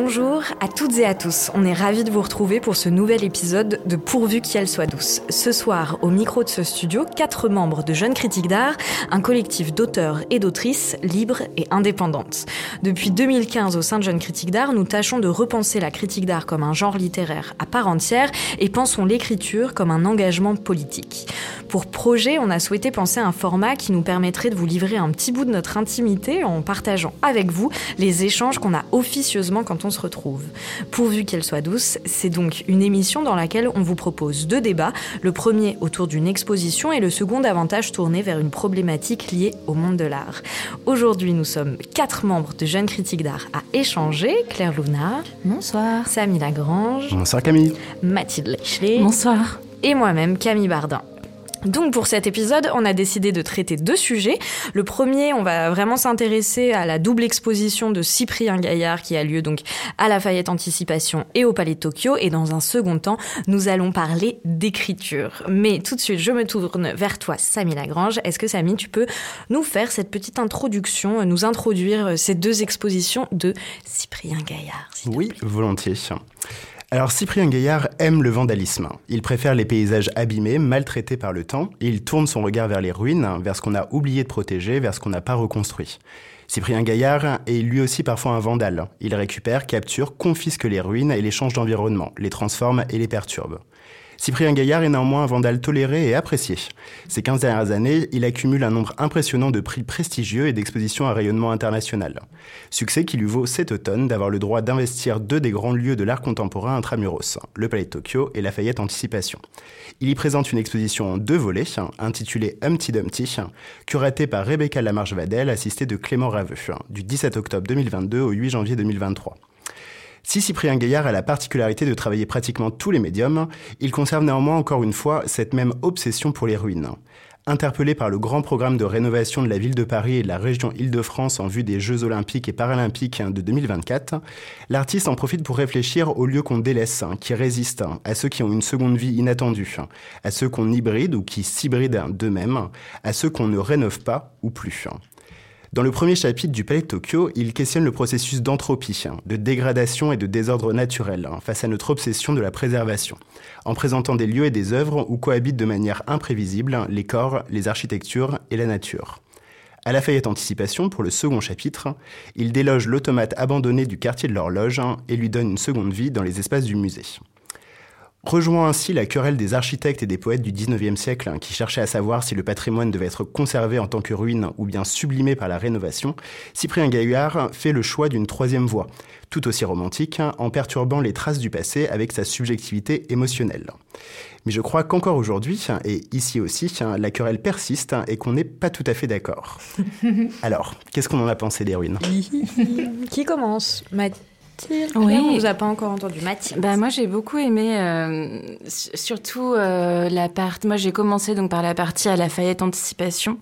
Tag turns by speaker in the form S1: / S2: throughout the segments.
S1: Bonjour à toutes et à tous. On est ravis de vous retrouver pour ce nouvel épisode de Pourvu qu'elle soit douce. Ce soir, au micro de ce studio, quatre membres de Jeunes Critiques d'Art, un collectif d'auteurs et d'autrices libres et indépendantes. Depuis 2015, au sein de Jeunes Critiques d'Art, nous tâchons de repenser la critique d'art comme un genre littéraire à part entière et pensons l'écriture comme un engagement politique. Pour projet, on a souhaité penser à un format qui nous permettrait de vous livrer un petit bout de notre intimité en partageant avec vous les échanges qu'on a officieusement quand on se retrouve. Pourvu qu'elle soit douce, c'est donc une émission dans laquelle on vous propose deux débats, le premier autour d'une exposition et le second davantage tourné vers une problématique liée au monde de l'art. Aujourd'hui, nous sommes quatre membres de Jeunes Critiques d'Art à échanger. Claire Lounard.
S2: Bonsoir.
S1: Samy Lagrange.
S3: Bonsoir Camille.
S1: Mathilde Leichley.
S2: Bonsoir.
S1: Et moi-même, Camille Bardin. Donc pour cet épisode, on a décidé de traiter deux sujets. Le premier, on va vraiment s'intéresser à la double exposition de Cyprien Gaillard qui a lieu donc à la Fayette Anticipation et au Palais de Tokyo. Et dans un second temps, nous allons parler d'écriture. Mais tout de suite, je me tourne vers toi, Samy Lagrange. Est-ce que Samy, tu peux nous faire cette petite introduction, nous introduire ces deux expositions de Cyprien Gaillard
S3: Oui, volontiers. Alors Cyprien Gaillard aime le vandalisme. Il préfère les paysages abîmés, maltraités par le temps, il tourne son regard vers les ruines, vers ce qu'on a oublié de protéger, vers ce qu'on n'a pas reconstruit. Cyprien Gaillard est lui aussi parfois un vandale. Il récupère, capture, confisque les ruines et les change d'environnement, les transforme et les perturbe. Cyprien Gaillard est néanmoins un vandale toléré et apprécié. Ces 15 dernières années, il accumule un nombre impressionnant de prix prestigieux et d'expositions à rayonnement international. Succès qui lui vaut cet automne d'avoir le droit d'investir deux des grands lieux de l'art contemporain intramuros, le Palais de Tokyo et la Fayette Anticipation. Il y présente une exposition en deux volets, intitulée Humpty Dumpty, curatée par Rebecca Lamarche-Vadel, assistée de Clément Raveux, du 17 octobre 2022 au 8 janvier 2023. Si Cyprien Gaillard a la particularité de travailler pratiquement tous les médiums, il conserve néanmoins encore une fois cette même obsession pour les ruines. Interpellé par le grand programme de rénovation de la ville de Paris et de la région Île-de-France en vue des Jeux olympiques et paralympiques de 2024, l'artiste en profite pour réfléchir aux lieux qu'on délaisse, qui résistent, à ceux qui ont une seconde vie inattendue, à ceux qu'on hybride ou qui s'hybrident d'eux-mêmes, à ceux qu'on ne rénove pas ou plus. Dans le premier chapitre du Palais de Tokyo, il questionne le processus d'entropie, de dégradation et de désordre naturel face à notre obsession de la préservation, en présentant des lieux et des œuvres où cohabitent de manière imprévisible les corps, les architectures et la nature. À la Fayette Anticipation, pour le second chapitre, il déloge l'automate abandonné du quartier de l'horloge et lui donne une seconde vie dans les espaces du musée. Rejoint ainsi la querelle des architectes et des poètes du XIXe siècle qui cherchaient à savoir si le patrimoine devait être conservé en tant que ruine ou bien sublimé par la rénovation, Cyprien Gaillard fait le choix d'une troisième voie, tout aussi romantique, en perturbant les traces du passé avec sa subjectivité émotionnelle. Mais je crois qu'encore aujourd'hui, et ici aussi, la querelle persiste et qu'on n'est pas tout à fait d'accord. Alors, qu'est-ce qu'on en a pensé des ruines?
S1: Qui commence?
S2: Oui.
S1: On vous a pas encore entendu. Mathilde.
S2: Bah moi j'ai beaucoup aimé, euh, surtout euh, la partie. Moi j'ai commencé donc par la partie à Lafayette Anticipation,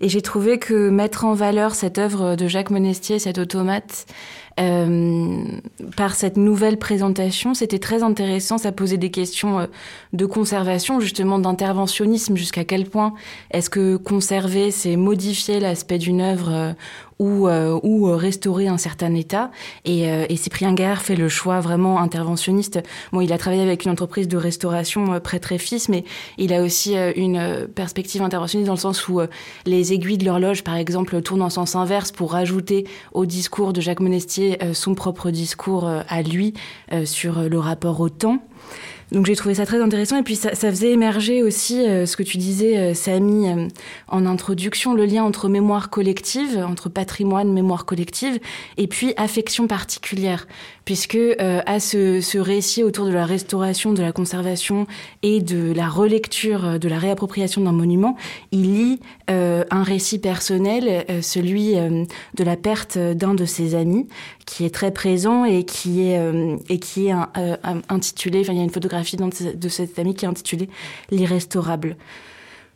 S2: et j'ai trouvé que mettre en valeur cette œuvre de Jacques Monestier, cet automate, euh, par cette nouvelle présentation, c'était très intéressant. Ça posait des questions de conservation, justement d'interventionnisme. Jusqu'à quel point est-ce que conserver, c'est modifier l'aspect d'une œuvre ou, euh, ou restaurer un certain état. Et, euh, et Cyprien Gaillard fait le choix vraiment interventionniste. Bon, il a travaillé avec une entreprise de restauration euh, prêtre et fils, mais il a aussi euh, une euh, perspective interventionniste dans le sens où euh, les aiguilles de l'horloge, par exemple, tournent en sens inverse pour rajouter au discours de Jacques Monestier euh, son propre discours euh, à lui euh, sur euh, le rapport au temps. Donc j'ai trouvé ça très intéressant. Et puis ça, ça faisait émerger aussi euh, ce que tu disais, euh, Samy, euh, en introduction, le lien entre mémoire collective, entre patrimoine, mémoire collective, et puis affection particulière, puisque euh, à ce, ce récit autour de la restauration, de la conservation et de la relecture, euh, de la réappropriation d'un monument, il lit euh, un récit personnel, celui de la perte d'un de ses amis, qui est très présent et qui est euh, et qui est euh, intitulé. Enfin, il y a une photographie de, de cet ami qui est intitulée l'irrestaurable.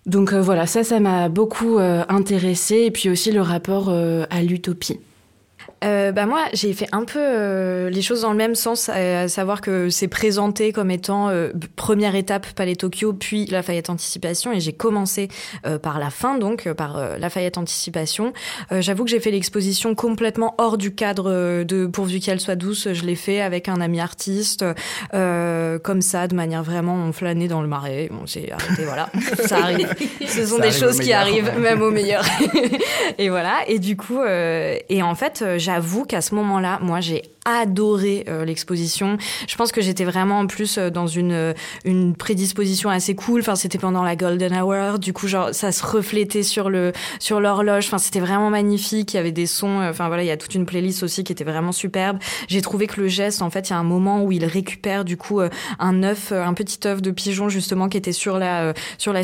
S2: Donc euh, voilà, ça, ça m'a beaucoup euh, intéressé et puis aussi le rapport à l'utopie.
S1: Euh, bah moi, j'ai fait un peu euh, les choses dans le même sens, à, savoir que c'est présenté comme étant euh, première étape Palais Tokyo, puis Lafayette Anticipation, et j'ai commencé par la fin, donc par Lafayette Anticipation. J'avoue que j'ai fait l'exposition complètement hors du cadre de pourvu qu'elle soit douce. Je l'ai fait avec un ami artiste, comme ça, de manière vraiment on flânait dans le marais. On s'est arrêté, voilà, ça arrive. Ce sont des choses qui arrivent, même au meilleur. et voilà. Et du coup, et en fait, j'ai j'avoue qu'à ce moment-là, moi, j'ai adoré euh, l'exposition. Je pense que j'étais vraiment en plus euh, dans une euh, une prédisposition assez cool. Enfin, c'était pendant la golden hour. Du coup, genre ça se reflétait sur le sur l'horloge. Enfin, c'était vraiment magnifique. Il y avait des sons. Enfin voilà, il y a toute une playlist aussi qui était vraiment superbe. J'ai trouvé que le geste, en fait, il y a un moment où il récupère du coup un œuf, un petit œuf de pigeon justement qui était sur la sur la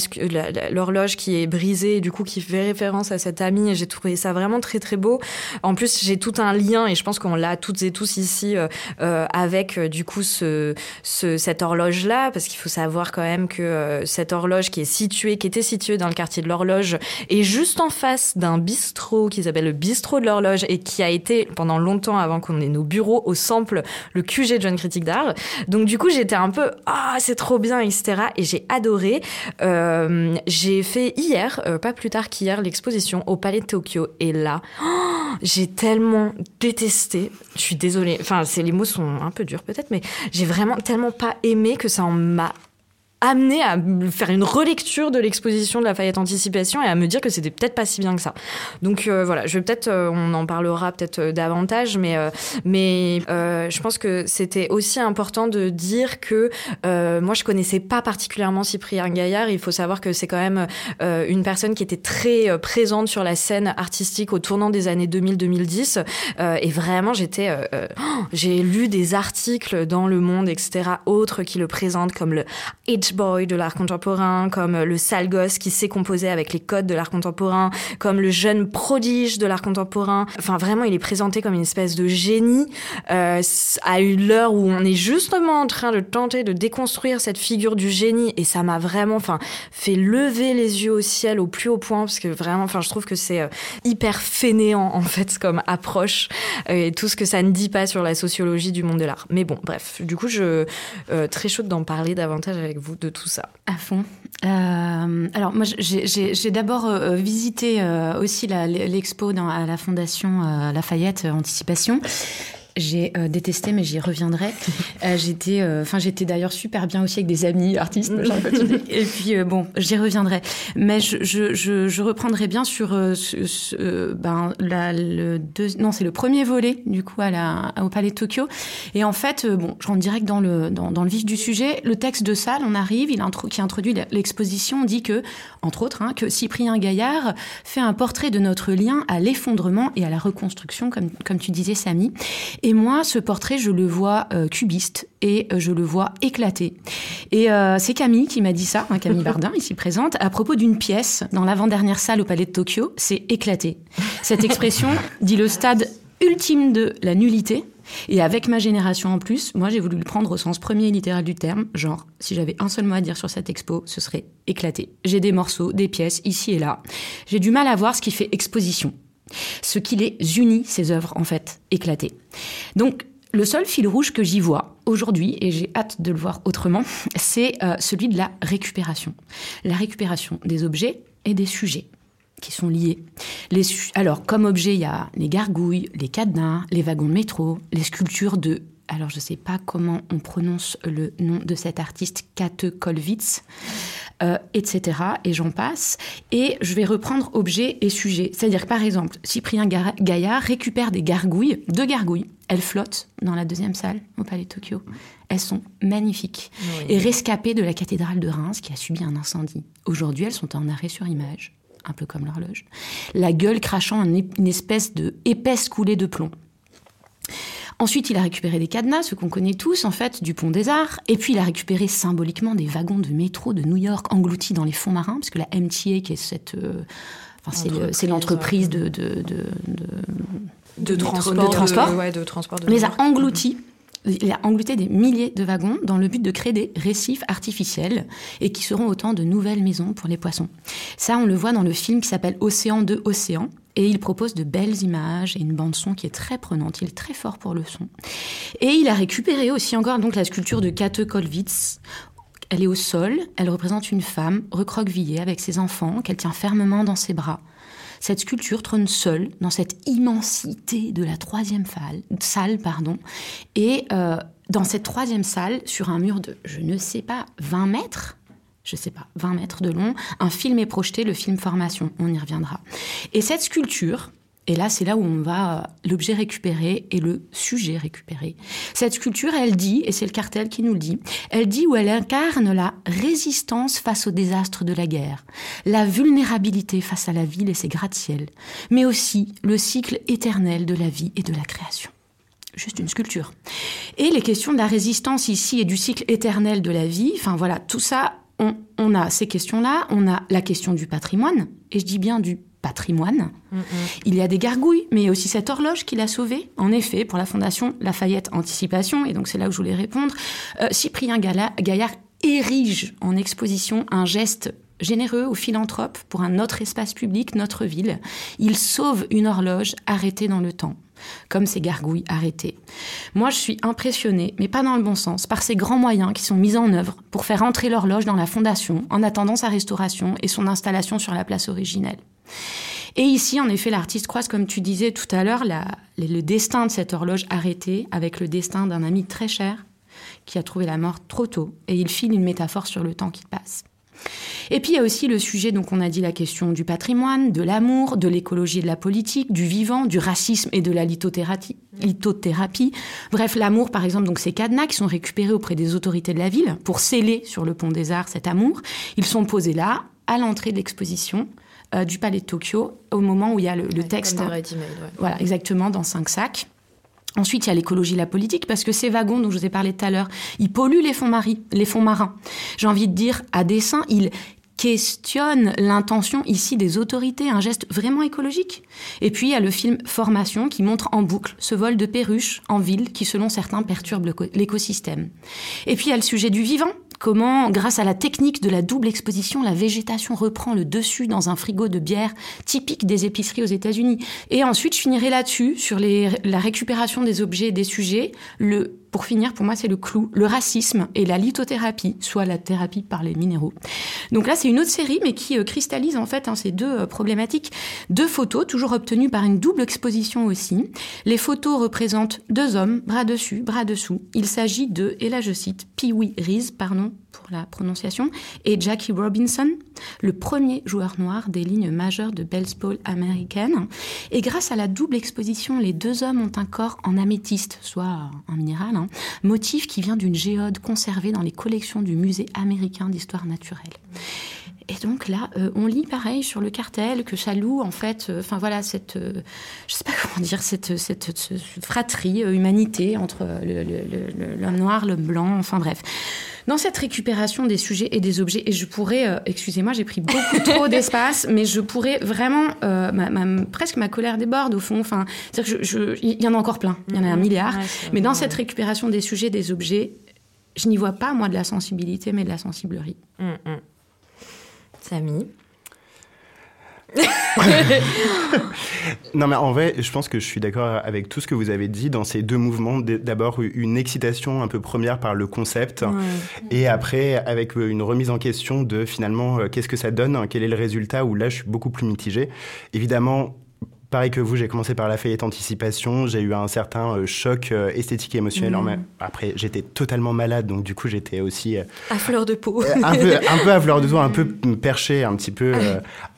S1: l'horloge qui est brisée et du coup qui fait référence à cette amie. Et j'ai trouvé ça vraiment très très beau. En plus, j'ai tout un lien et je pense qu'on l'a toutes et tous ici euh, euh, avec euh, du coup ce, cette horloge là parce qu'il faut savoir quand même que cette horloge qui est située qui était située dans le quartier de l'horloge est juste en face d'un bistrot qui s'appelle le bistrot de l'horloge et qui a été pendant longtemps avant qu'on ait nos bureaux au sample le QG de Jeune Critique d'Art. Donc du coup j'étais un peu ah c'est trop bien etc et j'ai adoré. J'ai fait hier pas plus tard qu'hier l'exposition au Palais de Tokyo. Et là j'ai tellement détesté. Je suis désolée Enfin, les mots sont un peu durs peut-être, mais j'ai vraiment tellement pas aimé que ça en m'a amené à faire une relecture de l'exposition de la Fayette Anticipation et à me dire que c'était peut-être pas si bien que ça. Donc euh, voilà, je vais peut-être, euh, on en parlera peut-être euh, davantage, mais mais je pense que c'était aussi important de dire que moi je connaissais pas particulièrement Cyprien Gaillard. Il faut savoir que c'est quand même une personne qui était très présente sur la scène artistique au tournant des années 2000-2010 et vraiment j'étais, j'ai lu des articles dans Le Monde etc. autres qui le présentent comme le de l'art contemporain, comme le sale gosse qui sait composer avec les codes de l'art contemporain, comme le jeune prodige de l'art contemporain. Enfin, vraiment, il est présenté comme une espèce de génie euh, à une l'heure où on est justement en train de tenter de déconstruire cette figure du génie. Et ça m'a vraiment, enfin, fait lever les yeux au ciel au plus haut point parce que vraiment, enfin, je trouve que c'est euh, hyper fainéant en fait comme approche euh, et tout ce que ça ne dit pas sur la sociologie du monde de l'art. Mais bon, bref, du coup, je euh, très chaude d'en parler davantage avec vous de tout ça
S4: À fond. Euh, alors moi, j'ai d'abord euh, visité euh, aussi l'expo à la Fondation Lafayette Anticipation. J'ai euh, détesté, mais j'y reviendrai. Euh, j'étais, euh, enfin, j'étais d'ailleurs super bien aussi avec des amis artistes. et puis bon, j'y reviendrai. Mais je, je, je, je, reprendrai bien sur ce, ben, la, le deux, non, c'est le premier volet du coup à la, au Palais de Tokyo. Et en fait, bon, je rentre direct dans le dans, dans, le vif du sujet. Le texte de salle, on arrive, il intro, qui introduit l'exposition, dit que, entre autres, hein, que Cyprien Gaillard fait un portrait de notre lien à l'effondrement et à la reconstruction, comme comme tu disais, Samy. Et moi, ce portrait, je le vois euh, cubiste et euh, je le vois éclaté. Et euh, c'est Camille qui m'a dit ça, hein, Camille Bardin, ici présente, à propos d'une pièce dans l'avant-dernière salle au Palais de Tokyo, c'est éclaté. Cette expression dit le stade ultime de la nullité. Et avec ma génération en plus, moi j'ai voulu le prendre au sens premier littéral du terme, genre si j'avais un seul mot à dire sur cette expo, ce serait éclaté. J'ai des morceaux, des pièces ici et là. J'ai du mal à voir ce qui fait exposition ce qui les unit, ces œuvres, en fait, éclatées. Donc, le seul fil rouge que j'y vois aujourd'hui, et j'ai hâte de le voir autrement, c'est euh, celui de la récupération. La récupération des objets et des sujets qui sont liés. Alors, comme objet, il y a les gargouilles, les cadenas, les wagons de métro, les sculptures de alors je ne sais pas comment on prononce le nom de cet artiste, Kate Kolwitz, euh, etc. Et j'en passe. Et je vais reprendre objet et sujet. C'est-à-dire que par exemple, Cyprien Gaillard récupère des gargouilles, deux gargouilles. Elles flottent dans la deuxième salle au Palais de Tokyo. Elles sont magnifiques. Et rescapées de la cathédrale de Reims qui a subi un incendie. Aujourd'hui, elles sont en arrêt sur image, un peu comme l'horloge. La gueule crachant une espèce de épaisse coulée de plomb. Ensuite, il a récupéré des cadenas, ce qu'on connaît tous en fait, du pont des Arts. Et puis, il a récupéré symboliquement des wagons de métro de New York engloutis dans les fonds marins, parce que la MTA, qui est cette, euh, c'est l'entreprise de de, de,
S1: de, transport, de,
S4: transport,
S1: ouais, de transport
S4: les a engloutis. Il a englouti des milliers de wagons dans le but de créer des récifs artificiels et qui seront autant de nouvelles maisons pour les poissons. Ça, on le voit dans le film qui s'appelle Océan de Océan, Et il propose de belles images et une bande son qui est très prenante. Il est très fort pour le son. Et il a récupéré aussi encore donc la sculpture de Kate Kollwitz. Elle est au sol. Elle représente une femme recroquevillée avec ses enfants qu'elle tient fermement dans ses bras. Cette sculpture trône seule dans cette immensité de la troisième salle, pardon, et euh, dans cette troisième salle, sur un mur de, je ne sais pas, 20 mètres, je sais pas, 20 mètres de long, un film est projeté, le film Formation, on y reviendra. Et cette sculpture, et là, c'est là où on va euh, l'objet récupéré et le sujet récupéré. Cette sculpture, elle dit, et c'est le cartel qui nous le dit, elle dit où elle incarne la résistance face au désastre de la guerre, la vulnérabilité face à la ville et ses gratte-ciels, mais aussi le cycle éternel de la vie et de la création juste une sculpture. Et les questions de la résistance ici et du cycle éternel de la vie, enfin voilà, tout ça, on, on a ces questions-là, on a la question du patrimoine, et je dis bien du patrimoine. Il y a des gargouilles, mais il y a aussi cette horloge qui l'a sauvée. En effet, pour la Fondation Lafayette Anticipation, et donc c'est là où je voulais répondre, euh, Cyprien Gaillard érige en exposition un geste généreux ou philanthrope pour un autre espace public, notre ville. Il sauve une horloge arrêtée dans le temps comme ces gargouilles arrêtées. Moi, je suis impressionnée, mais pas dans le bon sens, par ces grands moyens qui sont mis en œuvre pour faire entrer l'horloge dans la fondation en attendant sa restauration et son installation sur la place originelle. Et ici, en effet, l'artiste croise, comme tu disais tout à l'heure, le destin de cette horloge arrêtée avec le destin d'un ami très cher qui a trouvé la mort trop tôt. Et il file une métaphore sur le temps qui passe. Et puis il y a aussi le sujet, donc on a dit la question du patrimoine, de l'amour, de l'écologie et de la politique, du vivant, du racisme et de la lithothérapie. lithothérapie. Bref, l'amour, par exemple, donc ces cadenas qui sont récupérés auprès des autorités de la ville pour sceller sur le pont des Arts cet amour, ils sont posés là, à l'entrée de l'exposition. Euh, du palais de Tokyo au moment où il y a le, texte. Voilà, exactement, dans cinq sacs. Ensuite, il y a l'écologie, la politique, parce que ces wagons dont je vous ai parlé tout à l'heure, ils polluent les fonds, les fonds marins. J'ai envie de dire, à dessein, ils questionnent l'intention ici des autorités, un geste vraiment écologique. Et puis il y a le film Formation qui montre en boucle ce vol de perruches en ville qui, selon certains, perturbe l'écosystème. Et puis il y a le sujet du vivant, comment, grâce à la technique de la double exposition, la végétation reprend le dessus dans un frigo de bière typique des épiceries aux États-Unis. Et ensuite, je finirai là-dessus, sur la récupération des objets et des sujets, le pour finir, pour moi, c'est le clou, le racisme et la lithothérapie, soit la thérapie par les minéraux. Donc là, c'est une autre série, mais qui euh, cristallise en fait hein, ces deux euh, problématiques. Deux photos, toujours obtenues par une double exposition aussi. Les photos représentent deux hommes, bras dessus, bras dessous. Il s'agit de, et là je cite, Pee Wee Reese, pardon pour la prononciation, et Jackie Robinson, le premier joueur noir des lignes majeures de baseball américaine. Et grâce à la double exposition, les deux hommes ont un corps en améthyste, soit un minéral, hein, motif qui vient d'une géode conservée dans les collections du Musée américain d'histoire naturelle. Et donc là, euh, on lit pareil sur le cartel que ça loue en fait, euh, enfin voilà, cette, euh, je sais pas comment dire, cette, cette, fratrie, humanité entre l'homme noir, l'homme blanc, enfin bref. Dans cette récupération des sujets et des objets, et je pourrais, excusez-moi, j'ai pris beaucoup trop d'espace, mais je pourrais vraiment, presque ma colère déborde au fond. Enfin, c'est-à-dire que il y en a encore plein, il y en a un milliard. mais dans cette récupération des sujets, et des objets, je n'y vois pas moi de la sensibilité, mais de la sensiblerie. Mm, mm.
S1: Samy
S3: non, mais en vrai, je pense que je suis d'accord avec tout ce que vous avez dit dans ces deux mouvements. D'abord, une excitation un peu première par le concept, et après, avec une remise en question de finalement, euh, qu'est-ce que ça donne, quel est le résultat, où là, je suis beaucoup plus mitigé. Évidemment, Pareil que vous, j'ai commencé par la Fayette Anticipation. J'ai eu un certain euh, choc euh, esthétique et émotionnel. Mmh. Après, j'étais totalement malade, donc du coup, j'étais aussi.
S1: Euh, à fleur de peau.
S3: un, peu, un peu à fleur de peau, un peu perché, un petit peu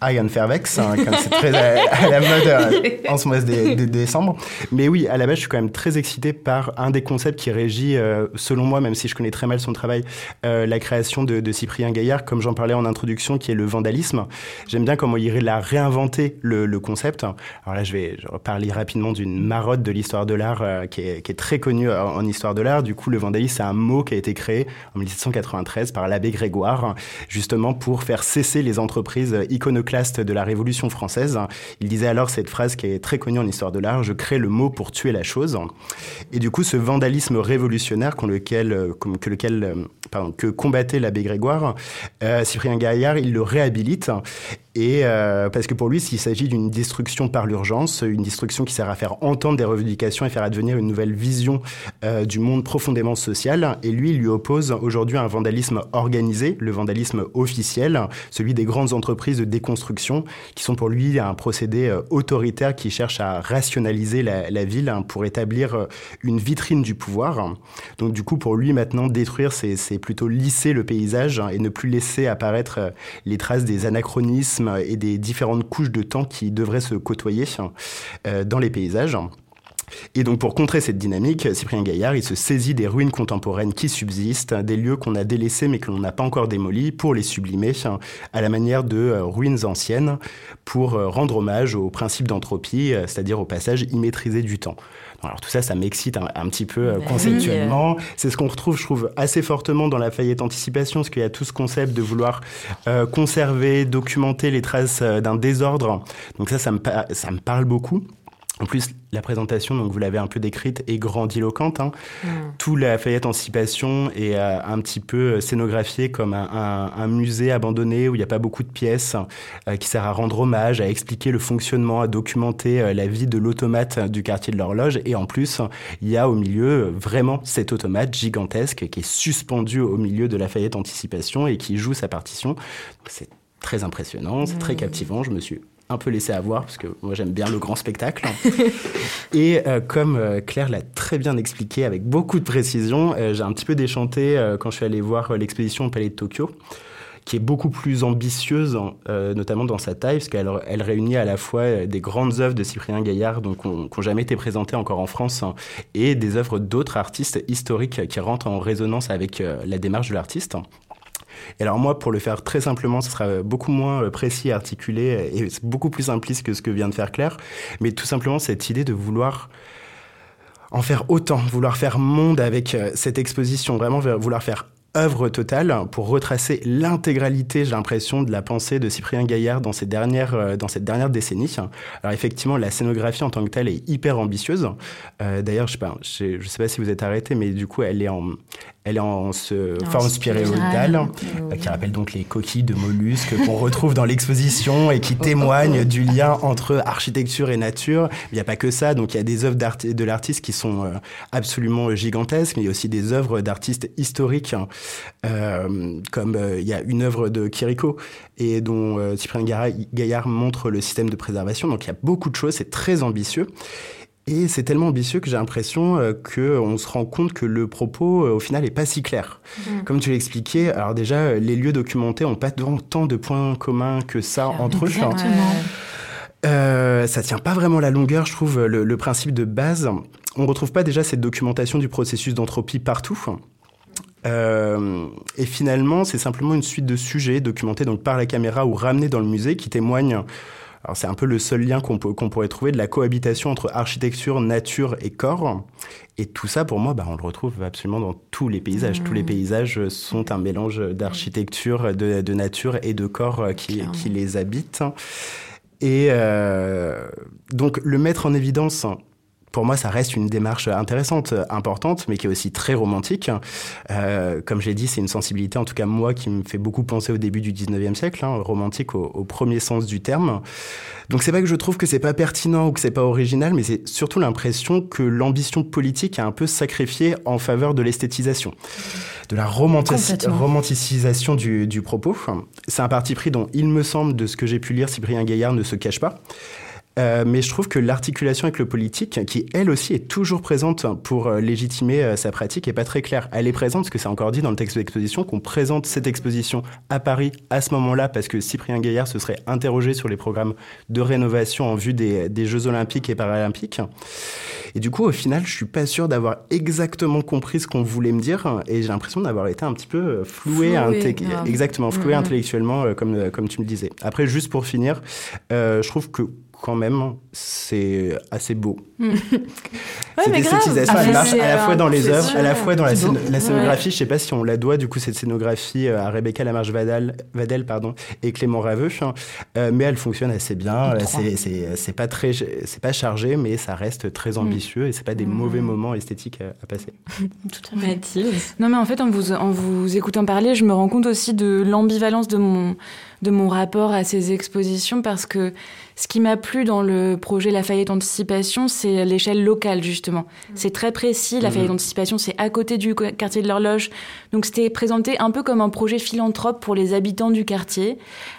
S3: Iron Fairvex, hein, comme c'est très à, la mode en ce mois de, décembre. Mais oui, à la base, je suis quand même très excité par un des concepts qui régit, selon moi, même si je connais très mal son travail, la création de, de, Cyprien Gaillard, comme j'en parlais en introduction, qui est le vandalisme. J'aime bien comment il a réinventé le, le concept. Alors là, je vais parler rapidement d'une marotte de l'histoire de l'art euh, qui, est, très connue euh, en histoire de l'art. Du coup, le vandalisme, c'est un mot qui a été créé en 1793 par l'abbé Grégoire, justement pour faire cesser les entreprises iconoclastes de la Révolution française. Il disait alors cette phrase qui est très connue en histoire de l'art, je crée le mot pour tuer la chose. Et du coup, ce vandalisme révolutionnaire lequel, euh, que, combattait l'abbé Grégoire, Cyprien Gaillard, il le réhabilite Et euh, parce que pour lui, s'il s'agit d'une destruction par l'urgence, une destruction qui sert à faire entendre des revendications et faire advenir une nouvelle vision euh, du monde profondément social. Et lui, il lui oppose aujourd'hui un vandalisme organisé, le vandalisme officiel, celui des grandes entreprises de déconstruction, qui sont pour lui un procédé euh, autoritaire qui cherche à rationaliser la, ville hein, pour établir euh, une vitrine du pouvoir. Donc du coup, pour lui, maintenant, détruire, c'est plutôt lisser le paysage hein, et ne plus laisser apparaître les traces des anachronismes et des différentes couches de temps qui devraient se côtoyer euh, dans les paysages. Et donc pour contrer cette dynamique, Cyprien Gaillard, il se saisit des ruines contemporaines qui subsistent, des lieux qu'on a délaissés mais que l'on n'a pas encore démolis, pour les sublimer à la manière de euh, ruines anciennes, pour euh, rendre hommage au principe d'entropie, c'est-à-dire au passage immaîtrisé du temps. Alors tout ça, ça m'excite un, petit peu euh, conceptuellement. C'est ce qu'on retrouve, je trouve, assez fortement dans la Fayette Anticipation, parce qu'il y a tout ce concept de vouloir euh, conserver, documenter les traces euh, d'un désordre. Donc ça, ça me, ça me parle beaucoup. En plus, la présentation, donc vous l'avez un peu décrite, est grandiloquente. Hein. Mm. Tout la Fayette Anticipation est euh, un petit peu scénographié comme un, musée abandonné où il n'y a pas beaucoup de pièces, euh, qui sert à rendre hommage, à expliquer le fonctionnement, à documenter euh, la vie de l'automate du quartier de l'horloge. Et en plus, il y a au milieu vraiment cet automate gigantesque qui est suspendu au milieu de la Fayette Anticipation et qui joue sa partition. C'est très impressionnant, c'est très mm. captivant. Je me suis un peu laissé avoir, parce que moi j'aime bien le grand spectacle. et euh, comme euh, Claire l'a très bien expliqué avec beaucoup de précision, euh, j'ai un petit peu déchanté quand je suis allé voir l'exposition au Palais de Tokyo qui est beaucoup plus ambitieuse, notamment dans sa taille, parce qu'elle elle réunit à la fois des grandes œuvres de Cyprien Gaillard, donc qui n'ont jamais été présentées encore en France, hein, et des œuvres d'autres artistes historiques qui rentrent en résonance avec la démarche de l'artiste. Et alors moi, pour le faire très simplement, ce sera beaucoup moins euh, précis, articulé et beaucoup plus simpliste que ce que vient de faire Claire. Mais tout simplement cette idée de vouloir en faire autant, vouloir faire monde avec euh, cette exposition, vraiment vouloir faire œuvre totale pour retracer l'intégralité, j'ai l'impression, de la pensée de Cyprien Gaillard dans, ces dernières, euh, dans cette dernière décennie. Alors effectivement, la scénographie en tant que telle est hyper ambitieuse. D'ailleurs, je sais je sais pas si vous êtes arrêté, mais du coup, elle est en, elle est en forme spirale, euh, qui rappelle donc les coquilles de mollusques qu'on retrouve dans l'exposition et qui témoignent du lien entre architecture et nature. Il n'y a pas que ça, donc il y a des œuvres de l'artiste qui sont euh, absolument gigantesques, mais il y a aussi des œuvres d'artistes historiques, euh, comme il y a une œuvre de Kiriko et dont Cyprien Gaillard montre le système de préservation. Donc il y a beaucoup de choses, c'est très ambitieux. Et c'est tellement ambitieux que j'ai l'impression euh, qu'on se rend compte que le propos, euh, au final, n'est pas si clair. Mm. Comme tu l'expliquais, alors déjà, les lieux documentés n'ont pas tant de points communs que ça entre eux. Euh, ça tient pas vraiment la longueur, je trouve, le, principe de base. On retrouve pas déjà cette documentation du processus d'entropie partout. Euh, et finalement, c'est simplement une suite de sujets documentés donc par la caméra ou ramenés dans le musée qui témoignent alors c'est un peu le seul lien qu'on pourrait trouver de la cohabitation entre architecture, nature et corps. Et tout ça, pour moi, bah, on le retrouve absolument dans tous les paysages. Tous les mmh. paysages sont un mélange d'architecture, de, nature et de corps qui, qui les habitent. Et euh, donc le mettre en évidence pour moi, ça reste une démarche intéressante, importante, mais qui est aussi très romantique. Euh, comme j'ai dit, c'est une sensibilité, en tout cas moi, qui me fait beaucoup penser au début du 19e siècle, hein, romantique au, au, premier sens du terme. Donc c'est pas que je trouve que c'est pas pertinent ou que c'est pas original, mais c'est surtout l'impression que l'ambition politique a un peu sacrifié en faveur de l'esthétisation, de la romanticisation du, du propos. C'est un parti pris dont il me semble, de ce que j'ai pu lire, Cyprien Gaillard ne se cache pas. Euh, mais je trouve que l'articulation avec le politique, qui elle aussi est toujours présente pour euh, légitimer euh, sa pratique, est pas très claire. Elle est présente parce que c'est encore dit dans le texte de l'exposition qu'on présente cette exposition à Paris à ce moment-là parce que Cyprien Gaillard se serait interrogé sur les programmes de rénovation en vue des, des Jeux Olympiques et Paralympiques. Et du coup, au final, je suis pas sûr d'avoir exactement compris ce qu'on voulait me dire et j'ai l'impression d'avoir été un petit peu floué, exactement floué mm-hmm. intellectuellement, comme comme tu me disais. Après, juste pour finir, je trouve que quand même, c'est assez beau. Hmm. cette esthétisation, elle marche à la fois dans les œuvres, à la fois dans la, scénographie. Je sais pas si on la doit, du coup, cette scénographie euh, à Rebecca Lamarche Vadel, Vadel pardon, et Clément Raveux, hein. euh, mais elle fonctionne assez bien. C'est pas très, c'est pas chargé, mais ça reste très hmm. ambitieux et c'est pas des hmm. mauvais moments esthétiques à, passer.
S2: Tout à fait. Non, mais en fait, en vous, en vous écoutant parler, je me rends compte aussi de l'ambivalence de mon de mon rapport à ces expositions parce que ce qui m'a plu dans le projet Lafayette Anticipation, c'est l'échelle locale, justement. Mmh. C'est très précis. Lafayette mmh. Anticipation, c'est à côté du quartier de l'horloge. Donc, c'était présenté un peu comme un projet philanthrope pour les habitants du quartier.